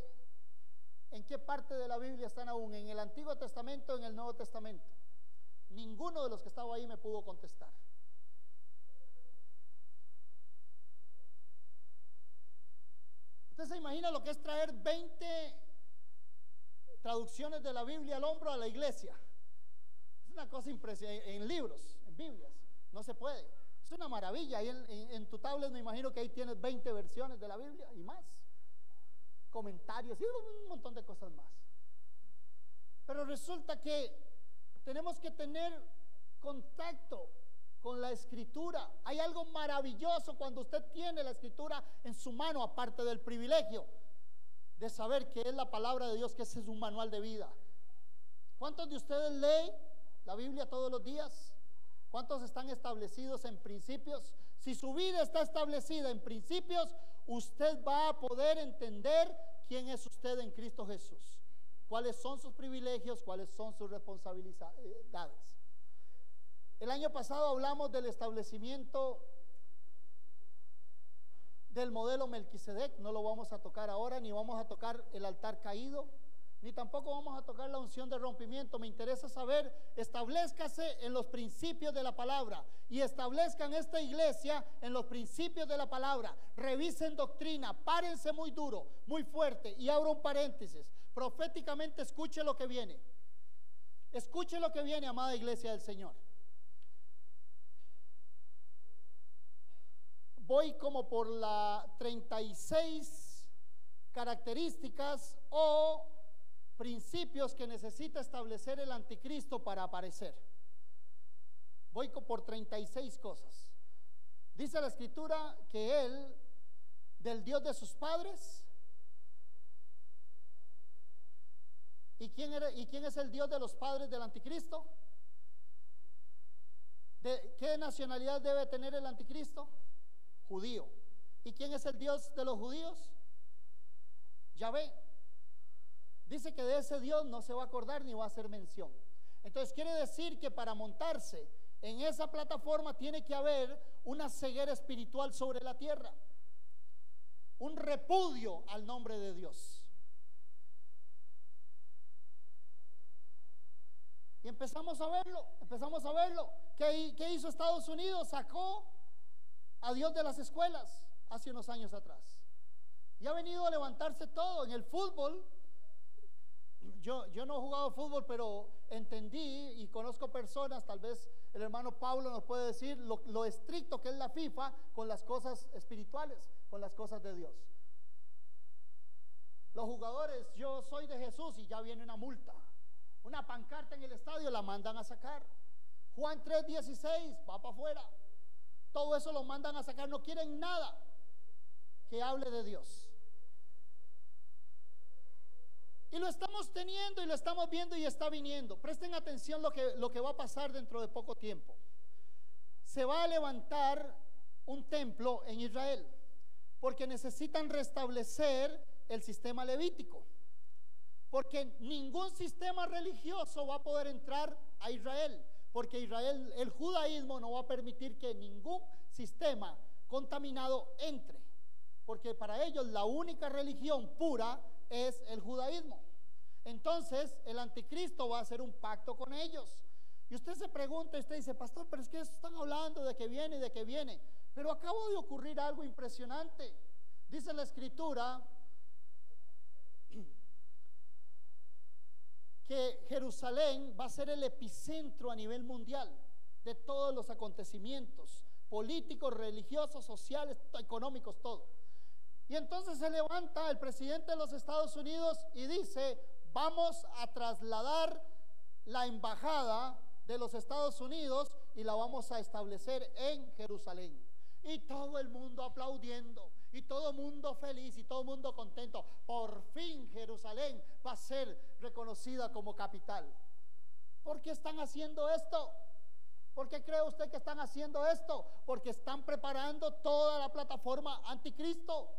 en qué parte de la Biblia están aún? ¿En el Antiguo Testamento o en el Nuevo Testamento? Ninguno de los que estaba ahí me pudo contestar. Usted se imagina lo que es traer 20 traducciones de la Biblia al hombro a la iglesia. Es una cosa impresionante en libros, en Biblias. No se puede. Es una maravilla. Ahí en, tu tablet me imagino que ahí tienes 20 versiones de la Biblia y más. Comentarios y un montón de cosas más. Pero resulta que tenemos que tener contacto con la escritura. Hay algo maravilloso cuando usted tiene la escritura en su mano, aparte del privilegio de saber que es la palabra de Dios, que ese es un manual de vida. ¿Cuántos de ustedes leen la Biblia todos los días? ¿Cuántos están establecidos en principios? Si su vida está establecida en principios, usted va a poder entender quién es usted en Cristo Jesús. Cuáles son sus privilegios, cuáles son sus responsabilidades. El año pasado hablamos del establecimiento del modelo Melquisedec, no lo vamos a tocar ahora, ni vamos a tocar el altar caído ni tampoco vamos a tocar la unción de rompimiento. Me interesa saber, establezcase en los principios de la palabra y establezcan esta iglesia en los principios de la palabra. Revisen doctrina, párense muy duro, muy fuerte y abro un paréntesis. Proféticamente escuche lo que viene. Escuche lo que viene, amada iglesia del Señor. Voy como por la 36 características o principios que necesita establecer el anticristo para aparecer. Voy por 36 cosas. Dice la escritura que él, del Dios de sus padres, ¿y quién, ¿y quién es el Dios de los padres del anticristo? ¿De qué nacionalidad debe tener el anticristo? Judío. ¿Y quién es el Dios de los judíos? Yahvé dice que de ese Dios no se va a acordar ni va a hacer mención. Entonces quiere decir que para montarse en esa plataforma tiene que haber una ceguera espiritual sobre la tierra, un repudio al nombre de Dios. Y empezamos a verlo, empezamos a verlo. ¿Qué, ¿Qué, hizo Estados Unidos? Sacó a Dios de las escuelas hace unos años atrás. Y ha venido a levantarse todo. En el fútbol yo, no he jugado fútbol, pero entendí y conozco personas, tal vez el hermano Pablo nos puede decir lo, estricto que es la FIFA con las cosas espirituales, con las cosas de Dios. Los jugadores, yo soy de Jesús y ya viene una multa. Una pancarta en el estadio la mandan a sacar. Juan 3:16 va para afuera. Todo eso lo mandan a sacar. No quieren nada que hable de Dios. Y lo estamos teniendo y lo estamos viendo y está viniendo. Presten atención lo que, lo que va a pasar dentro de poco tiempo. Se va a levantar un templo en Israel porque necesitan restablecer el sistema levítico. Porque ningún sistema religioso va a poder entrar a Israel. Porque Israel, el judaísmo no va a permitir que ningún sistema contaminado entre. Porque para ellos la única religión pura es el judaísmo. Entonces el anticristo va a hacer un pacto con ellos. Y usted se pregunta, usted dice, pastor, pero es que están hablando de que viene y de que viene. Pero acabo de ocurrir algo impresionante. Dice la escritura que Jerusalén va a ser el epicentro a nivel mundial de todos los acontecimientos políticos, religiosos, sociales, económicos, todo. Y entonces se levanta el presidente de los Estados Unidos y dice, vamos a trasladar la embajada de los Estados Unidos y la vamos a establecer en Jerusalén. Y todo el mundo aplaudiendo y todo mundo feliz y todo mundo contento. Por fin Jerusalén va a ser reconocida como capital. ¿Por qué están haciendo esto? ¿Por qué cree usted que están haciendo esto? Porque están preparando toda la plataforma anticristo.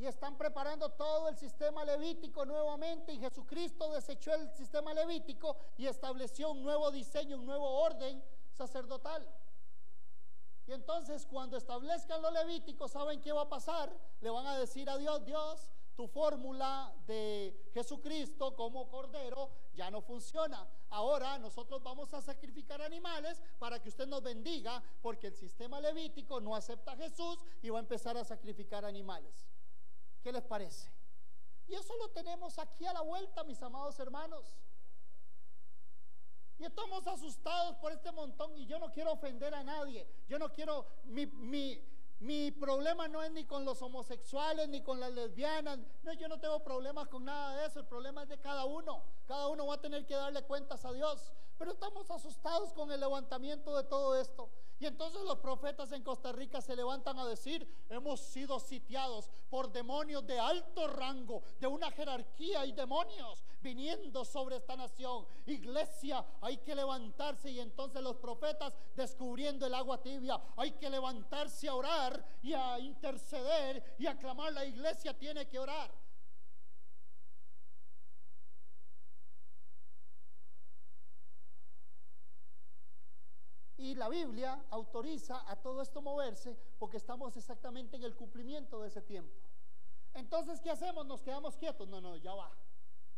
y están preparando todo el sistema levítico nuevamente y Jesucristo desechó el sistema levítico y estableció un nuevo diseño, un nuevo orden sacerdotal. Y entonces cuando establezcan lo levítico, ¿saben qué va a pasar? Le van a decir a Dios, Dios, tu fórmula de Jesucristo como cordero ya no funciona. Ahora nosotros vamos a sacrificar animales para que usted nos bendiga, porque el sistema levítico no acepta a Jesús y va a empezar a sacrificar animales. ¿Qué les parece? Y eso lo tenemos aquí a la vuelta, mis amados hermanos. Y estamos asustados por este montón y yo no quiero ofender a nadie. Yo no quiero, mi, mi, mi problema no es ni con los homosexuales, ni con las lesbianas. No, yo no tengo problemas con nada de eso. El problema es de cada uno. Cada uno va a tener que darle cuentas a Dios. Pero estamos asustados con el levantamiento de todo esto. Y entonces los profetas en Costa Rica se levantan a decir, hemos sido sitiados por demonios de alto rango, de una jerarquía y demonios viniendo sobre esta nación. Iglesia, hay que levantarse y entonces los profetas descubriendo el agua tibia, hay que levantarse a orar y a interceder y a clamar. La iglesia tiene que orar. Y la Biblia autoriza a todo esto moverse porque estamos exactamente en el cumplimiento de ese tiempo. Entonces, ¿qué hacemos? ¿Nos quedamos quietos? No, no, ya va.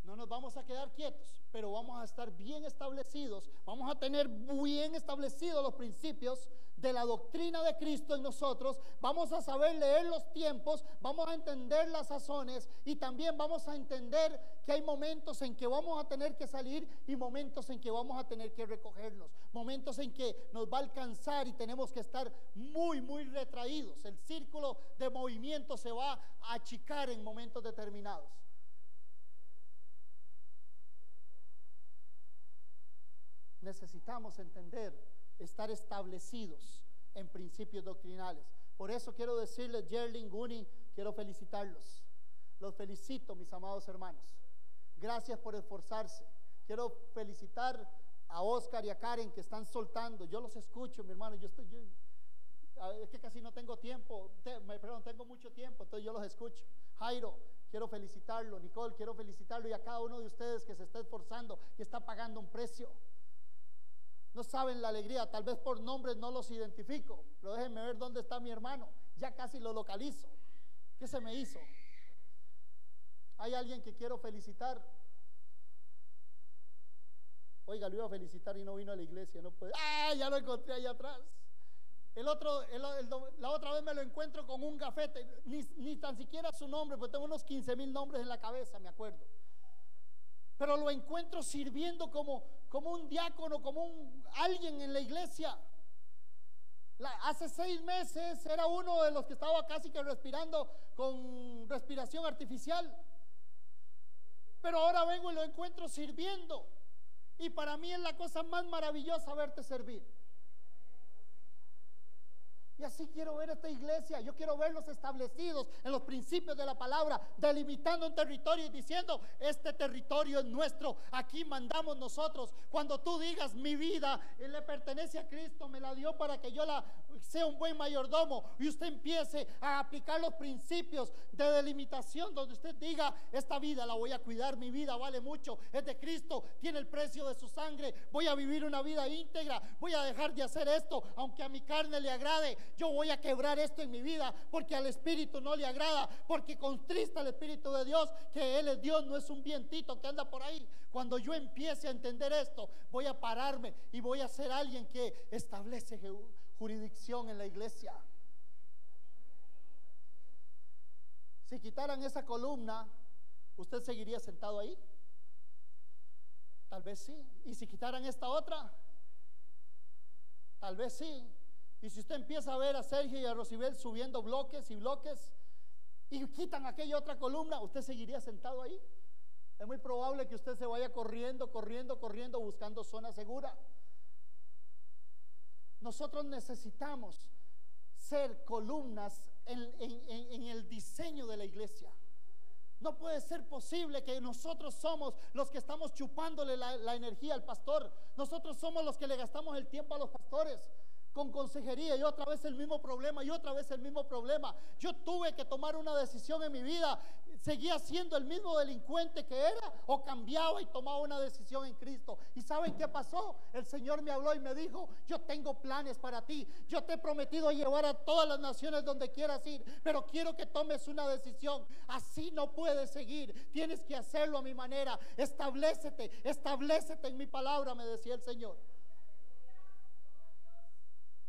No nos vamos a quedar quietos, pero vamos a estar bien establecidos, vamos a tener bien establecidos los principios de la doctrina de Cristo en nosotros, vamos a saber leer los tiempos, vamos a entender las sazones y también vamos a entender que hay momentos en que vamos a tener que salir y momentos en que vamos a tener que recogernos, momentos en que nos va a alcanzar y tenemos que estar muy, muy retraídos. El círculo de movimiento se va a achicar en momentos determinados. necesitamos entender, estar establecidos en principios doctrinales. Por eso quiero decirles, Jerling, Guni, quiero felicitarlos. Los felicito, mis amados hermanos. Gracias por esforzarse. Quiero felicitar a Oscar y a Karen que están soltando. Yo los escucho, mi hermano. Yo estoy, es que casi no tengo tiempo, perdón, tengo mucho tiempo, entonces yo los escucho. Jairo, quiero felicitarlo. Nicole, quiero felicitarlo. Y a cada uno de ustedes que se está esforzando y está pagando un precio. No saben la alegría, tal vez por nombres no los identifico, pero déjenme ver dónde está mi hermano. Ya casi lo localizo. ¿Qué se me hizo? Hay alguien que quiero felicitar. Oiga, lo iba a felicitar y no vino a la iglesia, no puede. ¡Ah! Ya lo encontré allá atrás. El otro, la otra vez me lo encuentro con un gafete, ni, ni tan siquiera su nombre, porque tengo unos 15 mil nombres en la cabeza, me acuerdo pero lo encuentro sirviendo como, como un diácono, como un, alguien en la iglesia. hace seis meses era uno de los que estaba casi que respirando con respiración artificial. Pero ahora vengo y lo encuentro sirviendo. Y para mí es la cosa más maravillosa verte servir. Y así quiero ver esta iglesia. Yo quiero verlos establecidos en los principios de la palabra, delimitando un territorio y diciendo, este territorio es nuestro, aquí mandamos nosotros. Cuando tú digas, mi vida le pertenece a Cristo, me la dio para que yo la sea un buen mayordomo y usted empiece a aplicar los principios de delimitación donde usted diga, esta vida la voy a cuidar, mi vida vale mucho, es de Cristo, tiene el precio de su sangre, voy a vivir una vida íntegra, voy a dejar de hacer esto, aunque a mi carne le agrade, yo voy a quebrar esto en mi vida porque al Espíritu no le agrada, porque contrista el Espíritu de Dios, que Él es Dios, no es un vientito que anda por ahí. Cuando yo empiece a entender esto, voy a pararme y voy a ser alguien que establece jurisdicción en la iglesia. Si quitaran esa columna, ¿usted seguiría sentado ahí? Tal vez sí. ¿Y si quitaran esta otra? Tal vez sí. Y si usted empieza a ver a Sergio y a Rosibel subiendo bloques y bloques y quitan aquella otra columna, ¿usted seguiría sentado ahí? Es muy probable que usted se vaya corriendo, corriendo, corriendo, buscando zona segura. nosotros necesitamos ser columnas en, el diseño de la iglesia. No puede ser posible que nosotros somos los que estamos chupándole la, la, energía al pastor. Nosotros somos los que le gastamos el tiempo a los pastores con consejería y otra vez el mismo problema y otra vez el mismo problema. Yo tuve que tomar una decisión en mi vida. ¿Seguía siendo el mismo delincuente que era o cambiaba y tomaba una decisión en Cristo? ¿Y saben qué pasó? El Señor me habló y me dijo, yo tengo planes para ti. Yo te he prometido llevar a todas las naciones donde quieras ir, pero quiero que tomes una decisión. Así no puedes seguir. Tienes que hacerlo a mi manera. Establecete, establecete en mi palabra, me decía el Señor.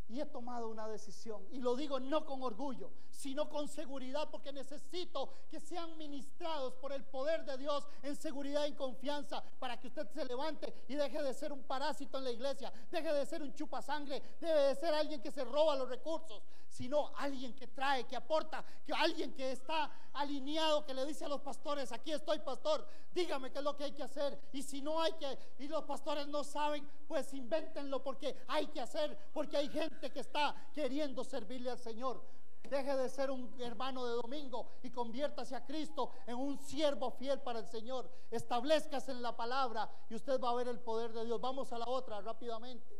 Y he tomado una decisión. Y lo digo no con orgullo, sino con seguridad, porque necesito que sean ministrados por el poder de Dios en seguridad y confianza, para que usted se levante y deje de ser un parásito en la iglesia, deje de ser un chupasangre, deje de ser alguien que se roba los recursos, sino alguien que trae, que aporta, que alguien que está alineado, que le dice a los pastores, aquí estoy pastor, dígame qué es lo que hay que hacer. Y si no hay que, y los pastores no saben, pues invéntenlo porque hay que hacer, porque hay gente que está queriendo servirle al Señor. Deje de ser un hermano de domingo y conviértase a Cristo en un siervo fiel para el Señor. Establezcase en la palabra y usted va a ver el poder de Dios. Vamos a la otra rápidamente.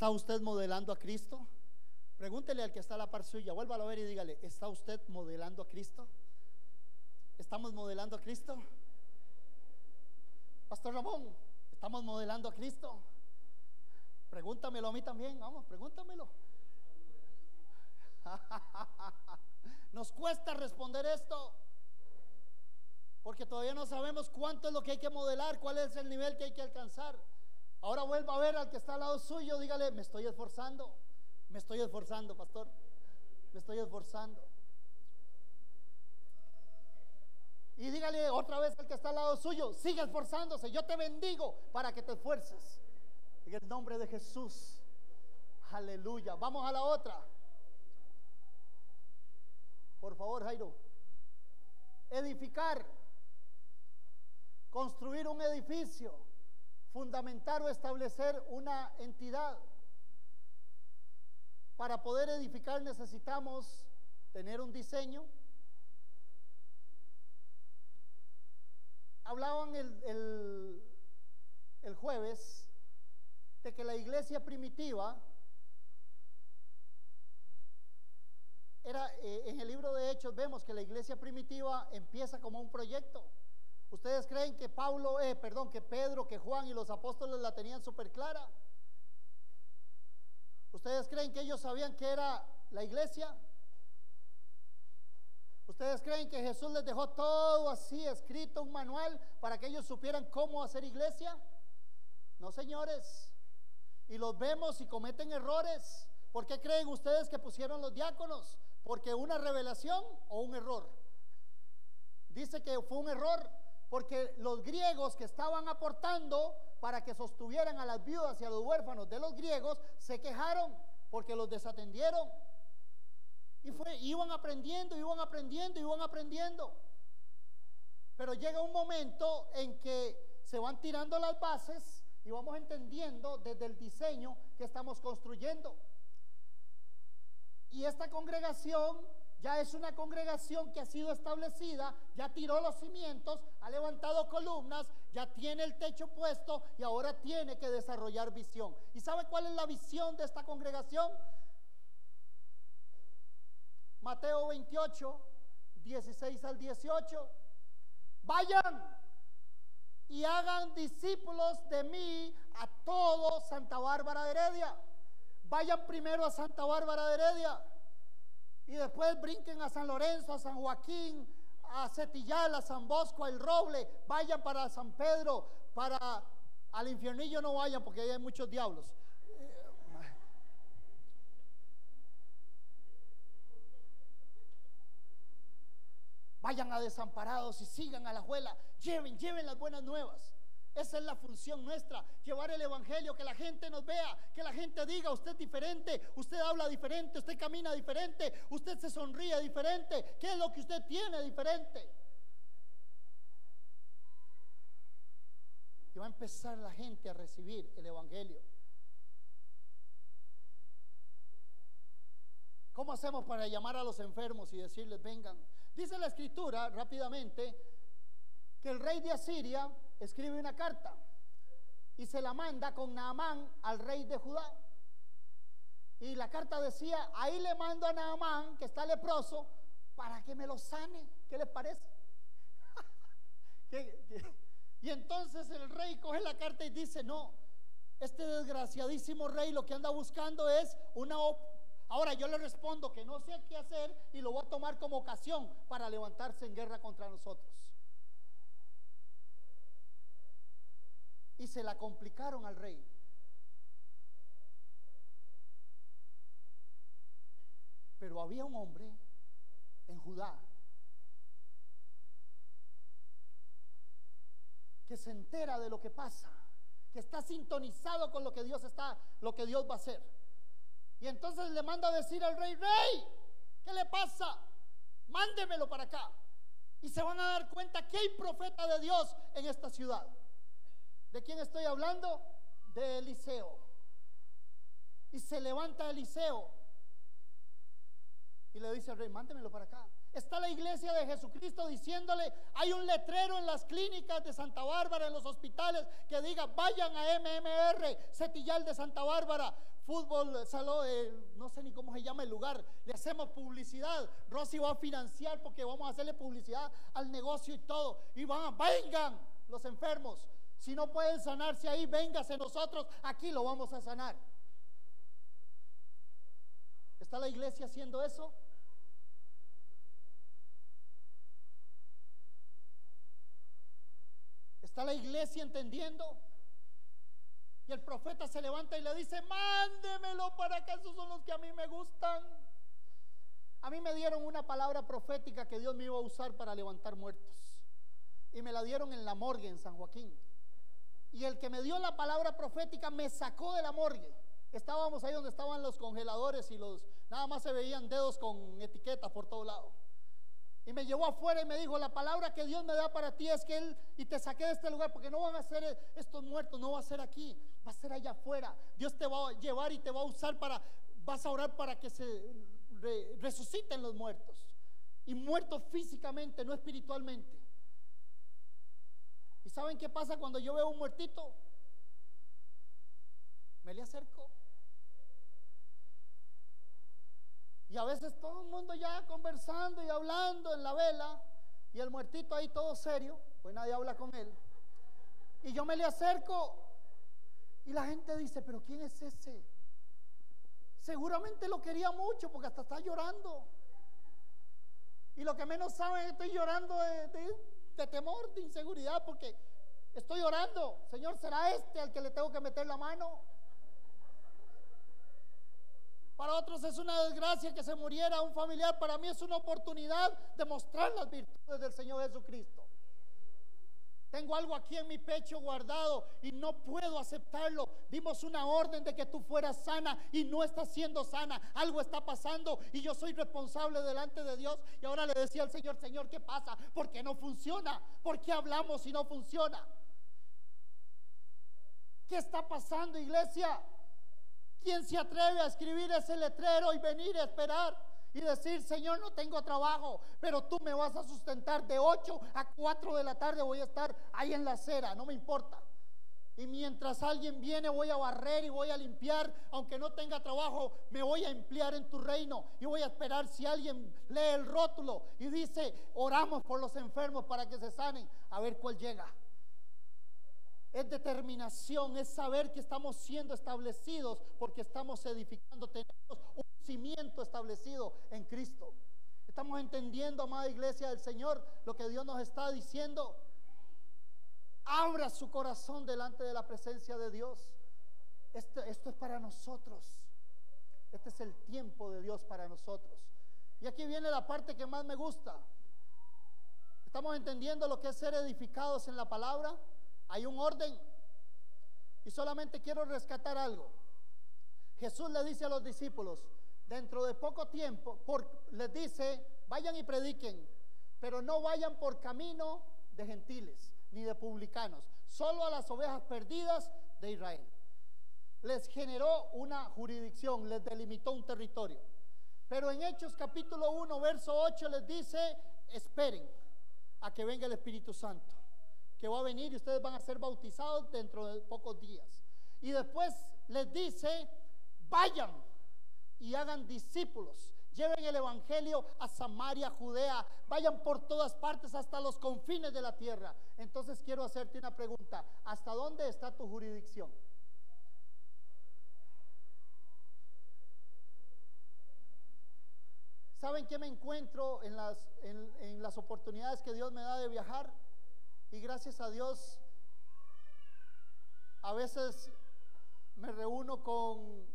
¿Está usted modelando a Cristo? Pregúntele al que está a la par suya, vuélvalo a ver y dígale, ¿está usted modelando a Cristo? ¿Estamos modelando a Cristo? Pastor Ramón, ¿estamos modelando a Cristo? Pregúntamelo a mí también, vamos, pregúntamelo. <laughs> Nos cuesta responder esto, porque todavía no sabemos cuánto es lo que hay que modelar, cuál es el nivel que hay que alcanzar. Ahora vuelva a ver al que está al lado suyo, dígale, me estoy esforzando, me estoy esforzando, pastor, me estoy esforzando. Y dígale otra vez al que está al lado suyo, sigue esforzándose, yo te bendigo para que te esfuerces. En el nombre de Jesús. Aleluya. Vamos a la otra. Por favor, Jairo. Edificar. Construir un edificio fundamentar o establecer una entidad. Para poder edificar necesitamos tener un diseño. Hablaban el, el, jueves de que la iglesia primitiva era, eh, en el libro de Hechos vemos que la iglesia primitiva empieza como un proyecto. ¿Ustedes creen que Pablo, eh, perdón, que Pedro, que Juan y los apóstoles la tenían súper clara? ¿Ustedes creen que ellos sabían que era la iglesia? ¿Ustedes creen que Jesús les dejó todo así escrito, un manual, para que ellos supieran cómo hacer iglesia? No, señores. Y los vemos y cometen errores. ¿Por qué creen ustedes que pusieron los diáconos? ¿Porque una revelación o un error? Dice que fue un error porque los griegos que estaban aportando para que sostuvieran a las viudas y a los huérfanos de los griegos se quejaron porque los desatendieron. Y fue, iban aprendiendo, iban aprendiendo, iban aprendiendo. Pero llega un momento en que se van tirando las bases y vamos entendiendo desde el diseño que estamos construyendo. Y esta congregación ya es una congregación que ha sido establecida, ya tiró los cimientos, ha levantado columnas, ya tiene el techo puesto y ahora tiene que desarrollar visión. ¿Y sabe cuál es la visión de esta congregación? Mateo 28, 16 al 18. Vayan y hagan discípulos de mí a todo Santa Bárbara de Heredia. Vayan primero a Santa Bárbara de Heredia y después brinquen a San Lorenzo, a San Joaquín, a Cetillal, a San Bosco, a El Roble, vayan para San Pedro, para Al infiernillo no vayan porque ahí hay muchos diablos. Vayan a desamparados y sigan a la abuela. Lleven, lleven las buenas nuevas. Esa es la función nuestra, llevar el Evangelio, que la gente nos vea, que la gente diga, usted es diferente, usted habla diferente, usted camina diferente, usted se sonríe diferente, ¿qué es lo que usted tiene diferente? Y va a empezar la gente a recibir el Evangelio. ¿Cómo hacemos para llamar a los enfermos y decirles, vengan? Dice la escritura rápidamente que el rey de Asiria escribe una carta y se la manda con Naamán al rey de Judá. Y la carta decía, ahí le mando a Naamán, que está leproso, para que me lo sane. ¿Qué les parece? <laughs> Y entonces el rey coge la carta y dice, no, este desgraciadísimo rey lo que anda buscando es una Ahora yo le respondo que no sé qué hacer y lo voy a tomar como ocasión para levantarse en guerra contra nosotros. Y se la complicaron al rey. Pero había un hombre en Judá que se entera de lo que pasa, que está sintonizado con lo que Dios está, lo que Dios va a hacer. Y entonces le manda a decir al rey, rey, ¿qué le pasa? Mándemelo para acá. Y se van a dar cuenta que hay profeta de Dios en esta ciudad. ¿De quién estoy hablando? De Eliseo. Y se levanta Eliseo y le dice al rey, mándemelo para acá. Está la iglesia de Jesucristo diciéndole, hay un letrero en las clínicas de Santa Bárbara, en los hospitales, que diga, vayan a MMR, Setillal de Santa Bárbara, fútbol, salón, no sé ni cómo se llama el lugar, le hacemos publicidad. Rosy va a financiar porque vamos a hacerle publicidad al negocio y todo. Y van, vengan los enfermos. Si no pueden sanarse ahí, véngase nosotros, aquí lo vamos a sanar. ¿Está la iglesia haciendo eso? ¿Está la iglesia entendiendo? Y el profeta se levanta y le dice, mándemelo para acá, esos son los que a mí me gustan. A mí me dieron una palabra profética que Dios me iba a usar para levantar muertos. Y me la dieron en la morgue en San Joaquín. Y el que me dio la palabra profética me sacó de la morgue. Estábamos ahí donde estaban los congeladores y los nada más se veían dedos con etiquetas por todo lado. Y me llevó afuera y me dijo, la palabra que Dios me da para ti es que Él, y te saqué de este lugar, porque no van a ser estos muertos, no va a ser aquí, va a ser allá afuera. Dios te va a llevar y te va a usar para, vas a orar para que se resuciten los muertos. Y muertos físicamente, no espiritualmente. ¿Y saben qué pasa cuando yo veo un muertito? Me le acerco. Y a veces todo el mundo ya conversando y hablando en la vela y el muertito ahí todo serio, pues nadie habla con él. Y yo me le acerco y la gente dice, pero ¿quién es ese? Seguramente lo quería mucho porque hasta está llorando. Y lo que menos saben estoy llorando de, de temor, de inseguridad, porque estoy llorando. Señor, ¿será este al que le tengo que meter la mano? Para otros es una desgracia que se muriera un familiar. Para mí es una oportunidad de mostrar las virtudes del Señor Jesucristo. Tengo algo aquí en mi pecho guardado y no puedo aceptarlo. Dimos una orden de que tú fueras sana y no estás siendo sana. Algo está pasando y yo soy responsable delante de Dios. Y ahora le decía al Señor, Señor, ¿qué pasa? ¿Por qué no funciona? ¿Por qué hablamos y no funciona? ¿Qué está pasando, iglesia? ¿Quién se atreve a escribir ese letrero y venir a esperar y decir, Señor, no tengo trabajo, pero tú me vas a sustentar de 8 a 4 de la tarde, voy a estar ahí en la acera, no me importa. Y mientras alguien viene voy a barrer y voy a limpiar, aunque no tenga trabajo, me voy a emplear en tu reino y voy a esperar si alguien lee el rótulo y dice, oramos por los enfermos para que se sanen, a ver cuál llega es determinación, es saber que estamos siendo establecidos porque estamos edificando, tenemos cimiento establecido en Cristo. Estamos entendiendo, amada iglesia del Señor, lo que Dios nos está diciendo. Abra su corazón delante de la presencia de Dios. Esto, esto es para nosotros. Este es el tiempo de Dios para nosotros. Y aquí viene la parte que más me gusta. Estamos entendiendo lo que es ser edificados en la palabra. Hay un orden. Y solamente quiero rescatar algo. Jesús le dice a los discípulos, dentro de poco tiempo, por, les dice, vayan y prediquen, pero no vayan por camino de gentiles ni de publicanos, solo a las ovejas perdidas de Israel. Les generó una jurisdicción, les delimitó un territorio. Pero en Hechos capítulo 1, verso 8 les dice, esperen a que venga el Espíritu Santo, que va a venir y ustedes van a ser bautizados dentro de pocos días. Y después les dice, vayan y hagan discípulos. Lleven el Evangelio a Samaria, Judea, vayan por todas partes hasta los confines de la tierra. Entonces quiero hacerte una pregunta, ¿hasta dónde está tu jurisdicción? ¿Saben qué me encuentro en las, en, las oportunidades que Dios me da de viajar? Y gracias a Dios, a veces me reúno con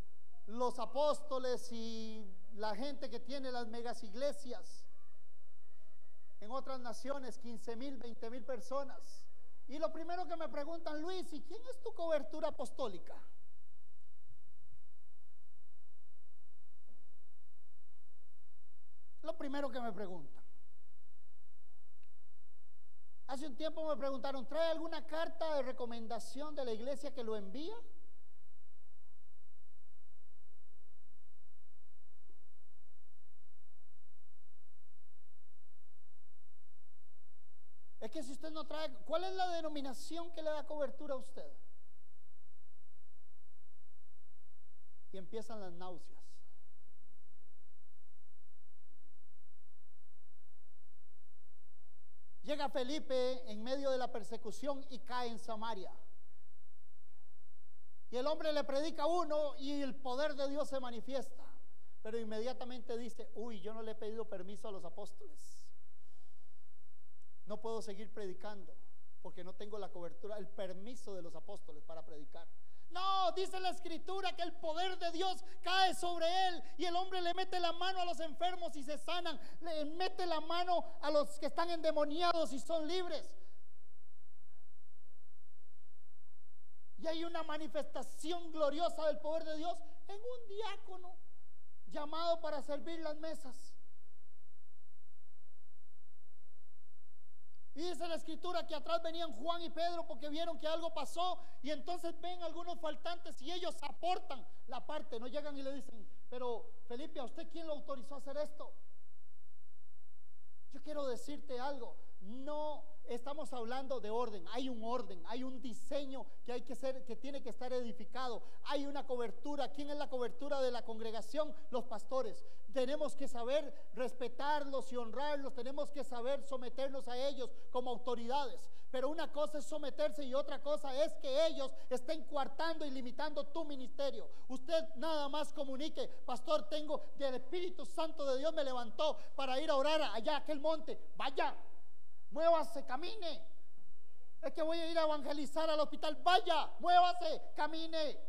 los apóstoles y la gente que tiene las megas iglesias. En otras naciones, 15 mil, 20 mil personas. Y lo primero que me preguntan, Luis, ¿y quién es tu cobertura apostólica? Lo primero que me preguntan. Hace un tiempo me preguntaron, ¿trae alguna carta de recomendación de la iglesia que lo envía? Es que si usted no trae, ¿cuál es la denominación que le da cobertura a usted? Y empiezan las náuseas. Llega Felipe en medio de la persecución y cae en Samaria. Y el hombre le predica a uno y el poder de Dios se manifiesta. Pero inmediatamente dice, uy, yo no le he pedido permiso a los apóstoles. No puedo seguir predicando porque no tengo la cobertura, el permiso de los apóstoles para predicar. No, dice la escritura que el poder de Dios cae sobre él y el hombre le mete la mano a los enfermos y se sanan, le mete la mano a los que están endemoniados y son libres. Y hay una manifestación gloriosa del poder de Dios en un diácono llamado para servir las mesas. Y dice la escritura que atrás venían Juan y Pedro porque vieron que algo pasó. Y entonces ven algunos faltantes y ellos aportan la parte, no llegan y le dicen, pero Felipe, ¿a usted quién lo autorizó a hacer esto? Yo quiero decirte algo, no estamos hablando de orden, hay un orden, hay un diseño que hay que ser, que tiene que estar edificado, hay una cobertura. ¿Quién es la cobertura de la congregación? Los pastores. Tenemos que saber respetarlos y honrarlos, tenemos que saber someternos a ellos como autoridades. Pero una cosa es someterse y otra cosa es que ellos estén coartando y limitando tu ministerio. Usted nada más comunique, pastor, tengo del Espíritu Santo de Dios me levantó para ir a orar allá a aquel monte. Vaya, muévase, camine. Es que voy a ir a evangelizar al hospital. Vaya, muévase, camine.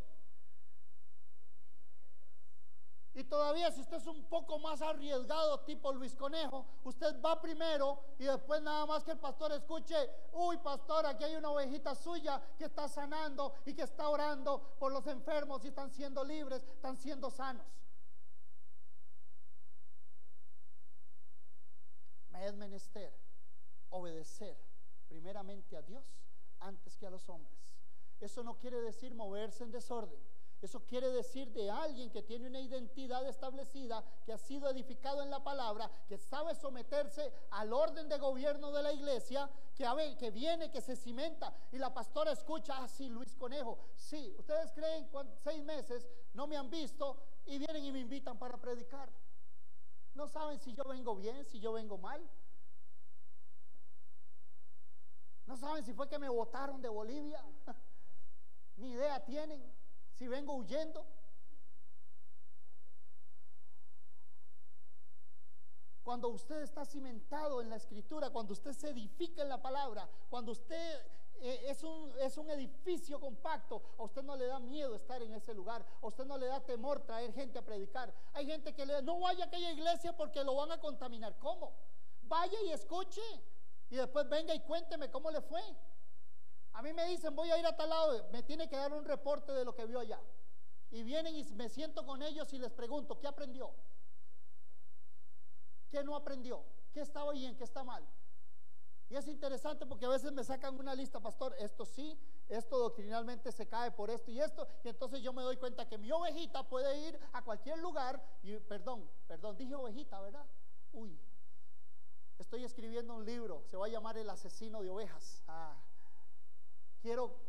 Y todavía si usted es un poco más arriesgado, tipo Luis Conejo, usted va primero y después nada más que el pastor escuche, uy pastor, aquí hay una ovejita suya que está sanando y que está orando por los enfermos y están siendo libres, están siendo sanos. Me es menester obedecer primeramente a Dios antes que a los hombres. Eso no quiere decir moverse en desorden. Eso quiere decir de alguien que tiene una identidad establecida, que ha sido edificado en la palabra, que sabe someterse al orden de gobierno de la iglesia, que, que viene, que se cimenta. Y la pastora escucha, ah, sí, Luis Conejo, sí, ustedes creen, seis meses no me han visto y vienen y me invitan para predicar. No saben si yo vengo bien, si yo vengo mal. No saben si fue que me votaron de Bolivia. <laughs> Ni idea tienen si vengo huyendo. Cuando usted está cimentado en la escritura, cuando usted se edifica en la palabra, cuando usted eh, es, un, es un edificio compacto. A usted no le da miedo estar en ese lugar. A usted no le da temor traer gente a predicar. Hay gente que le no vaya a aquella iglesia porque lo van a contaminar. ¿Cómo? Vaya y escuche. Y después venga y cuénteme cómo le fue. A mí me dicen, voy a ir a tal lado, me tiene que dar un reporte de lo que vio allá. Y vienen y me siento con ellos y les pregunto, ¿qué aprendió? ¿Qué no aprendió? ¿Qué está bien? ¿Qué está mal? Y es interesante porque a veces me sacan una lista, pastor, esto sí, esto doctrinalmente se cae por esto y esto, y entonces yo me doy cuenta que mi ovejita puede ir a cualquier lugar, y perdón, perdón, dije ovejita, ¿verdad? Uy, estoy escribiendo un libro, se va a llamar El asesino de ovejas. Ah, quiero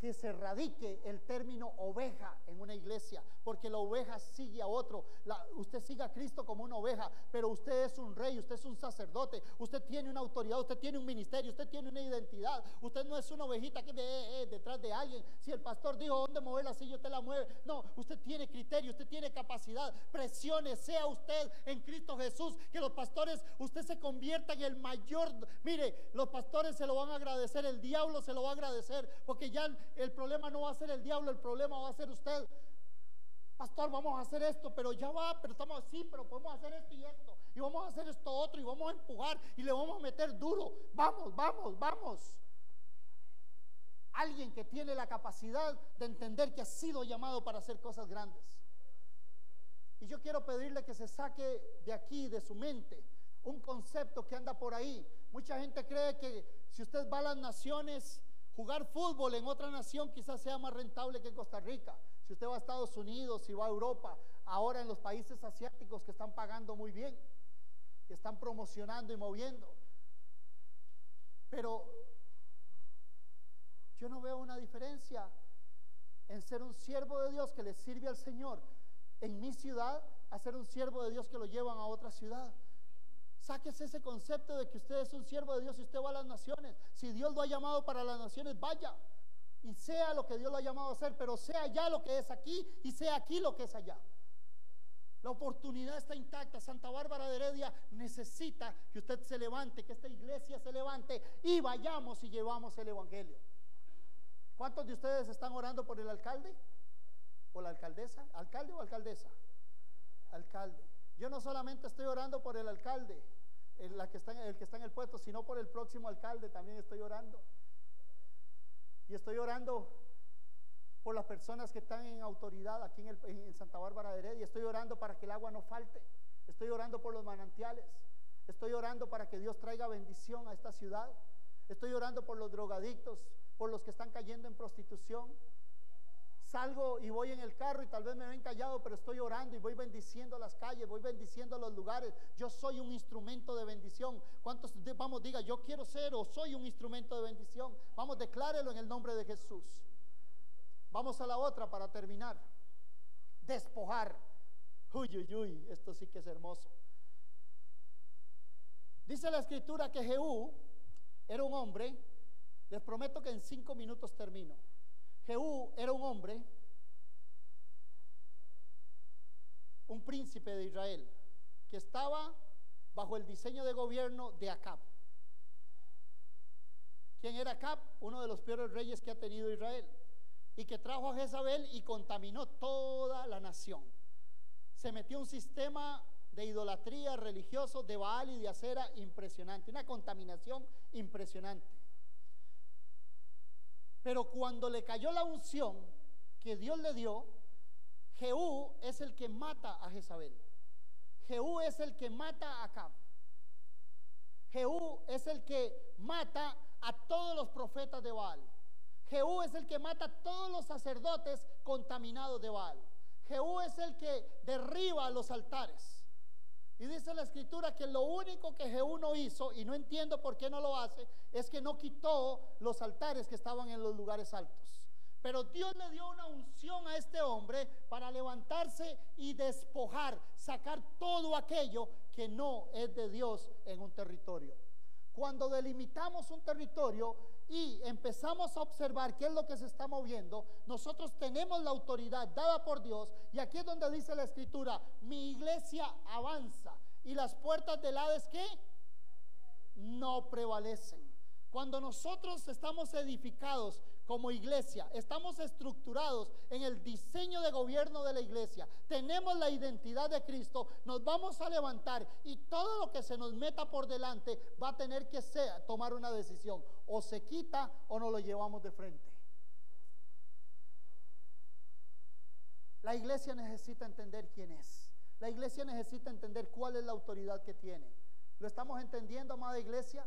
que se radique el término oveja en una iglesia, porque la oveja sigue a otro. usted sigue a Cristo como una oveja, pero usted es un rey, usted es un sacerdote, usted tiene una autoridad, usted tiene un ministerio, usted tiene una identidad. Usted no es una ovejita que ve eh, eh, detrás de alguien. Si el pastor dijo dónde mover la silla, usted la mueve. No, usted tiene criterio, usted tiene capacidad. Presione, sea usted en Cristo Jesús, que los pastores, usted se convierta en el mayor. Mire, los pastores se lo van a agradecer, el diablo se lo va a agradecer, porque ya el problema no va a ser el diablo, el problema va a ser usted. Pastor, vamos a hacer esto, pero ya va, pero estamos así, pero podemos hacer esto y esto. Y vamos a hacer esto otro y vamos a empujar y le vamos a meter duro. Vamos, vamos, vamos. Alguien que tiene la capacidad de entender que ha sido llamado para hacer cosas grandes. Y yo quiero pedirle que se saque de aquí, de su mente, un concepto que anda por ahí. Mucha gente cree que si usted va a las naciones Jugar fútbol en otra nación quizás sea más rentable que en Costa Rica. Si usted va a Estados Unidos, si va a Europa, ahora en los países asiáticos que están pagando muy bien, que están promocionando y moviendo. Pero yo no veo una diferencia en ser un siervo de Dios que le sirve al Señor en mi ciudad a ser un siervo de Dios que lo llevan a otra ciudad. Sáquese ese concepto de que usted es un siervo de Dios y usted va a las naciones. Si Dios lo ha llamado para las naciones, vaya. Y sea lo que Dios lo ha llamado a hacer, pero sea allá lo que es aquí y sea aquí lo que es allá. La oportunidad está intacta. Santa Bárbara de Heredia necesita que usted se levante, que esta iglesia se levante y vayamos y llevamos el Evangelio. ¿Cuántos de ustedes están orando por el alcalde? ¿O la alcaldesa? ¿Alcalde o alcaldesa? Alcalde. Yo no solamente estoy orando por el alcalde, el, que está en el puesto, sino por el próximo alcalde también estoy orando. Y estoy orando por las personas que están en autoridad aquí en, en Santa Bárbara de Heredia. Estoy orando para que el agua no falte. Estoy orando por los manantiales. Estoy orando para que Dios traiga bendición a esta ciudad. Estoy orando por los drogadictos, por los que están cayendo en prostitución salgo y voy en el carro y tal vez me ven callado, pero estoy orando y voy bendiciendo las calles, voy bendiciendo los lugares. Yo soy un instrumento de bendición. ¿Cuántos vamos diga, yo quiero ser o soy un instrumento de bendición? Vamos, declárelo en el nombre de Jesús. Vamos a la otra para terminar. Despojar. Uy, uy, uy, esto sí que es hermoso. Dice la escritura que Jehú era un hombre, les prometo que en cinco minutos termino Jehú era un hombre, un príncipe de Israel, que estaba bajo el diseño de gobierno de Acab. ¿Quién era Acab? Uno de los peores reyes que ha tenido Israel y que trajo a Jezabel y contaminó toda la nación. Se metió un sistema de idolatría religioso de Baal y de acera impresionante, una contaminación impresionante. Pero cuando le cayó la unción que Dios le dio, Jehú es el que mata a Jezabel. Jehú es el que mata a Acab. Jehú es el que mata a todos los profetas de Baal. Jehú es el que mata a todos los sacerdotes contaminados de Baal. Jehú es el que derriba los altares. Y dice la escritura que lo único que Jehú no hizo, y no entiendo por qué no lo hace, es que no quitó los altares que estaban en los lugares altos. Pero Dios le dio una unción a este hombre para levantarse y despojar, sacar todo aquello que no es de Dios en un territorio. Cuando delimitamos un territorio y empezamos a observar qué es lo que se está moviendo, nosotros tenemos la autoridad dada por Dios y aquí es donde dice la escritura, mi iglesia avanza y las puertas del Hades ¿qué? no prevalecen. Cuando nosotros estamos edificados como iglesia, estamos estructurados en el diseño de gobierno de la iglesia, tenemos la identidad de Cristo, nos vamos a levantar y todo lo que se nos meta por delante va a tener que ser, tomar una decisión. O se quita o nos lo llevamos de frente. La iglesia necesita entender quién es. La iglesia necesita entender cuál es la autoridad que tiene. ¿Lo estamos entendiendo, amada iglesia?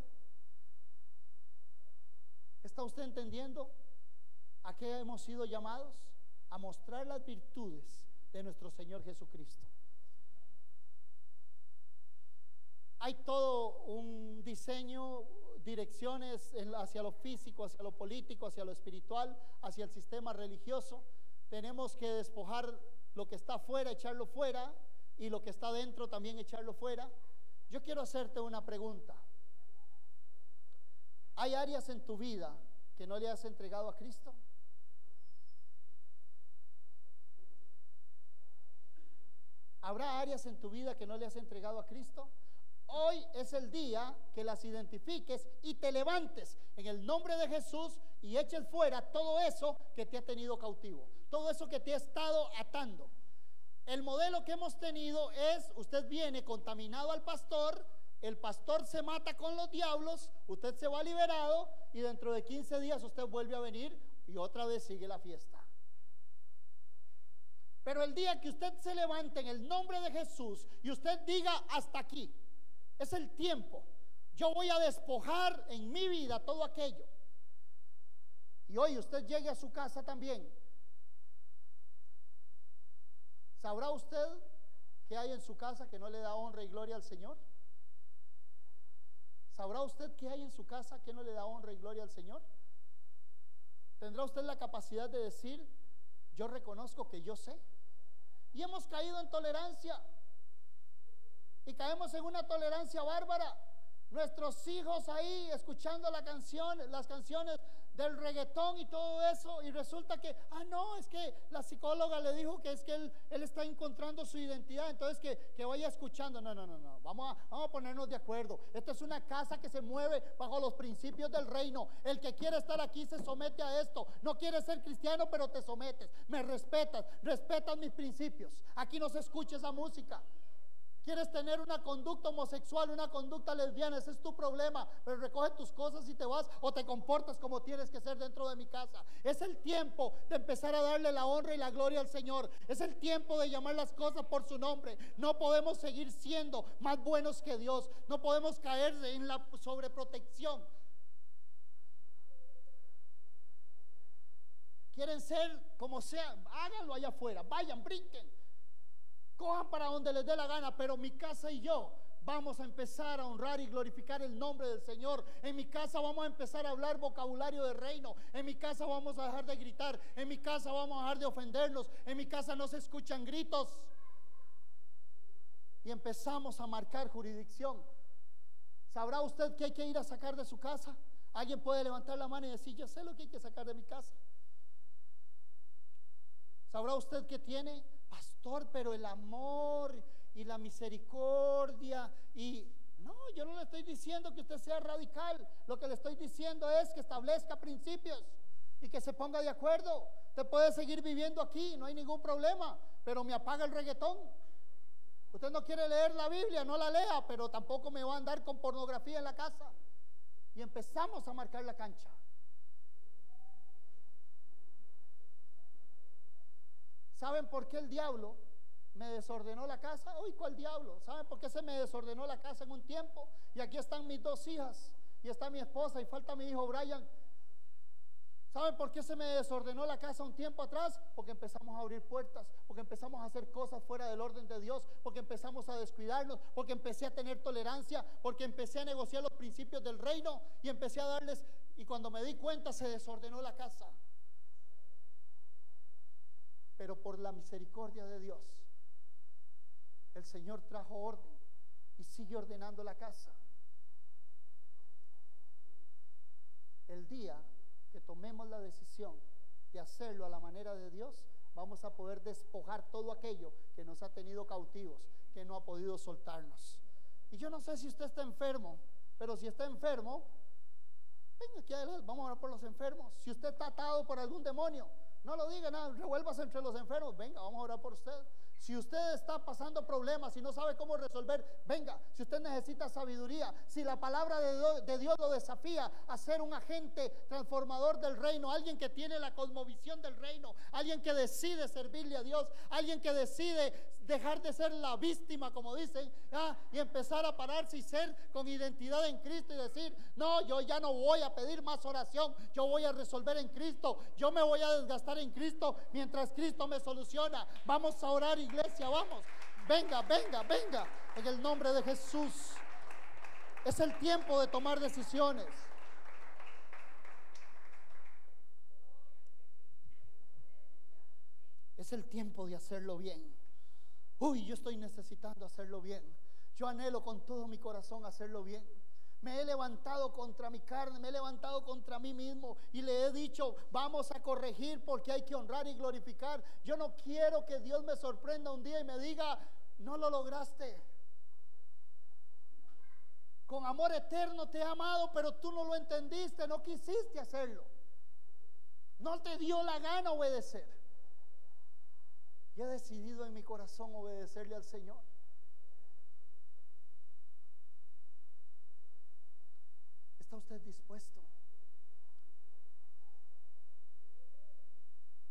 ¿Está usted entendiendo a qué hemos sido llamados? A mostrar las virtudes de nuestro Señor Jesucristo. Hay todo un diseño, direcciones hacia lo físico, hacia lo político, hacia lo espiritual, hacia el sistema religioso. Tenemos que despojar lo que está fuera, echarlo fuera, y lo que está dentro también echarlo fuera. Yo quiero hacerte una pregunta. ¿Hay áreas en tu vida que no le has entregado a Cristo? ¿Habrá áreas en tu vida que no le has entregado a Cristo? Hoy es el día que las identifiques y te levantes en el nombre de Jesús y eches fuera todo eso que te ha tenido cautivo, todo eso que te ha estado atando. El modelo que hemos tenido es, usted viene contaminado al pastor, el pastor se mata con los diablos, usted se va liberado y dentro de 15 días usted vuelve a venir y otra vez sigue la fiesta. Pero el día que usted se levante en el nombre de Jesús y usted diga hasta aquí, es el tiempo, yo voy a despojar en mi vida todo aquello. Y hoy usted llegue a su casa también. ¿Sabrá usted qué hay en su casa que no le da honra y gloria al Señor? ¿Sabrá usted qué hay en su casa que no le da honra y gloria al Señor? ¿Tendrá usted la capacidad de decir, yo reconozco que yo sé? Y hemos caído en tolerancia. Y caemos en una tolerancia bárbara. Nuestros hijos ahí escuchando las canciones del reggaetón y todo eso, y resulta que, ah, no, es que la psicóloga le dijo que es que él, él está encontrando su identidad, entonces que, que, vaya escuchando. No, no, no, no, vamos a, vamos a ponernos de acuerdo. Esta es una casa que se mueve bajo los principios del reino. El que quiere estar aquí se somete a esto. No quiere ser cristiano, pero te sometes. Me respetas, respetas mis principios. Aquí no se escucha esa música. Quieres tener una conducta homosexual, una conducta lesbiana, ese es tu problema. Pero recoge tus cosas y te vas o te comportas como tienes que ser dentro de mi casa. Es el tiempo de empezar a darle la honra y la gloria al Señor. Es el tiempo de llamar las cosas por su nombre. No podemos seguir siendo más buenos que Dios. No podemos caer en la sobreprotección. Quieren ser como sean, háganlo allá afuera, vayan, brinquen cojan para donde les dé la gana, pero mi casa y yo vamos a empezar a honrar y glorificar el nombre del Señor. En mi casa vamos a empezar a hablar vocabulario de reino. En mi casa vamos a dejar de gritar. En mi casa vamos a dejar de ofendernos. En mi casa no se escuchan gritos. Y empezamos a marcar jurisdicción. ¿Sabrá usted qué hay que ir a sacar de su casa? Alguien puede levantar la mano y decir, yo sé lo que hay que sacar de mi casa. ¿Sabrá usted qué tiene? Pero el amor y la misericordia y no, yo no le estoy diciendo que usted sea radical, lo que le estoy diciendo es que establezca principios y que se ponga de acuerdo. Usted puede seguir viviendo aquí, no hay ningún problema, pero me apaga el reggaetón. Usted no quiere leer la Biblia, no la lea, pero tampoco me va a andar con pornografía en la casa. Y empezamos a marcar la cancha. ¿Saben por qué el diablo me desordenó la casa? Uy, ¿cuál diablo? ¿Saben por qué se me desordenó la casa en un tiempo? Y aquí están mis dos hijas, y está mi esposa, y falta mi hijo Brian. ¿Saben por qué se me desordenó la casa un tiempo atrás? Porque empezamos a abrir puertas, porque empezamos a hacer cosas fuera del orden de Dios, porque empezamos a descuidarnos, porque empecé a tener tolerancia, porque empecé a negociar los principios del reino y empecé a darles, y cuando me di cuenta se desordenó la casa pero por la misericordia de Dios, el Señor trajo orden y sigue ordenando la casa. El día que tomemos la decisión de hacerlo a la manera de Dios, vamos a poder despojar todo aquello que nos ha tenido cautivos, que no ha podido soltarnos. Y yo no sé si usted está enfermo, pero si está enfermo, Venga aquí adelante, vamos a orar por los enfermos. Si usted está atado por algún demonio, no lo diga nada, revuélvase entre los enfermos. Venga, vamos a orar por usted. Si usted está pasando problemas y no sabe cómo resolver, venga. Si usted necesita sabiduría, si la palabra de Dios, lo desafía a ser un agente transformador del reino, alguien que tiene la cosmovisión del reino, alguien que decide servirle a Dios, alguien que decide dejar de ser la víctima, como dicen, y empezar a pararse y ser con identidad en Cristo y decir, no, yo ya no voy a pedir más oración, yo voy a resolver en Cristo, yo me voy a desgastar en Cristo mientras Cristo me soluciona. Vamos a orar, iglesia, vamos. Venga, venga, venga, en el nombre de Jesús. Es el tiempo de tomar decisiones. Es el tiempo de hacerlo bien. Uy, yo estoy necesitando hacerlo bien. Yo anhelo con todo mi corazón hacerlo bien. Me he levantado contra mi carne, me he levantado contra mí mismo y le he dicho, vamos a corregir porque hay que honrar y glorificar. Yo no quiero que Dios me sorprenda un día y me diga, no lo lograste. Con amor eterno te he amado, pero tú no lo entendiste, no quisiste hacerlo. No te dio la gana obedecer. Y he decidido en mi corazón obedecerle al Señor. ¿Está usted dispuesto?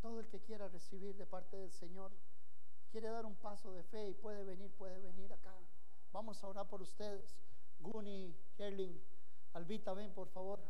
Todo el que quiera recibir de parte del Señor, quiere dar un paso de fe y puede venir, puede venir acá. Vamos a orar por ustedes. Guni, Herling, Albita, ven por favor.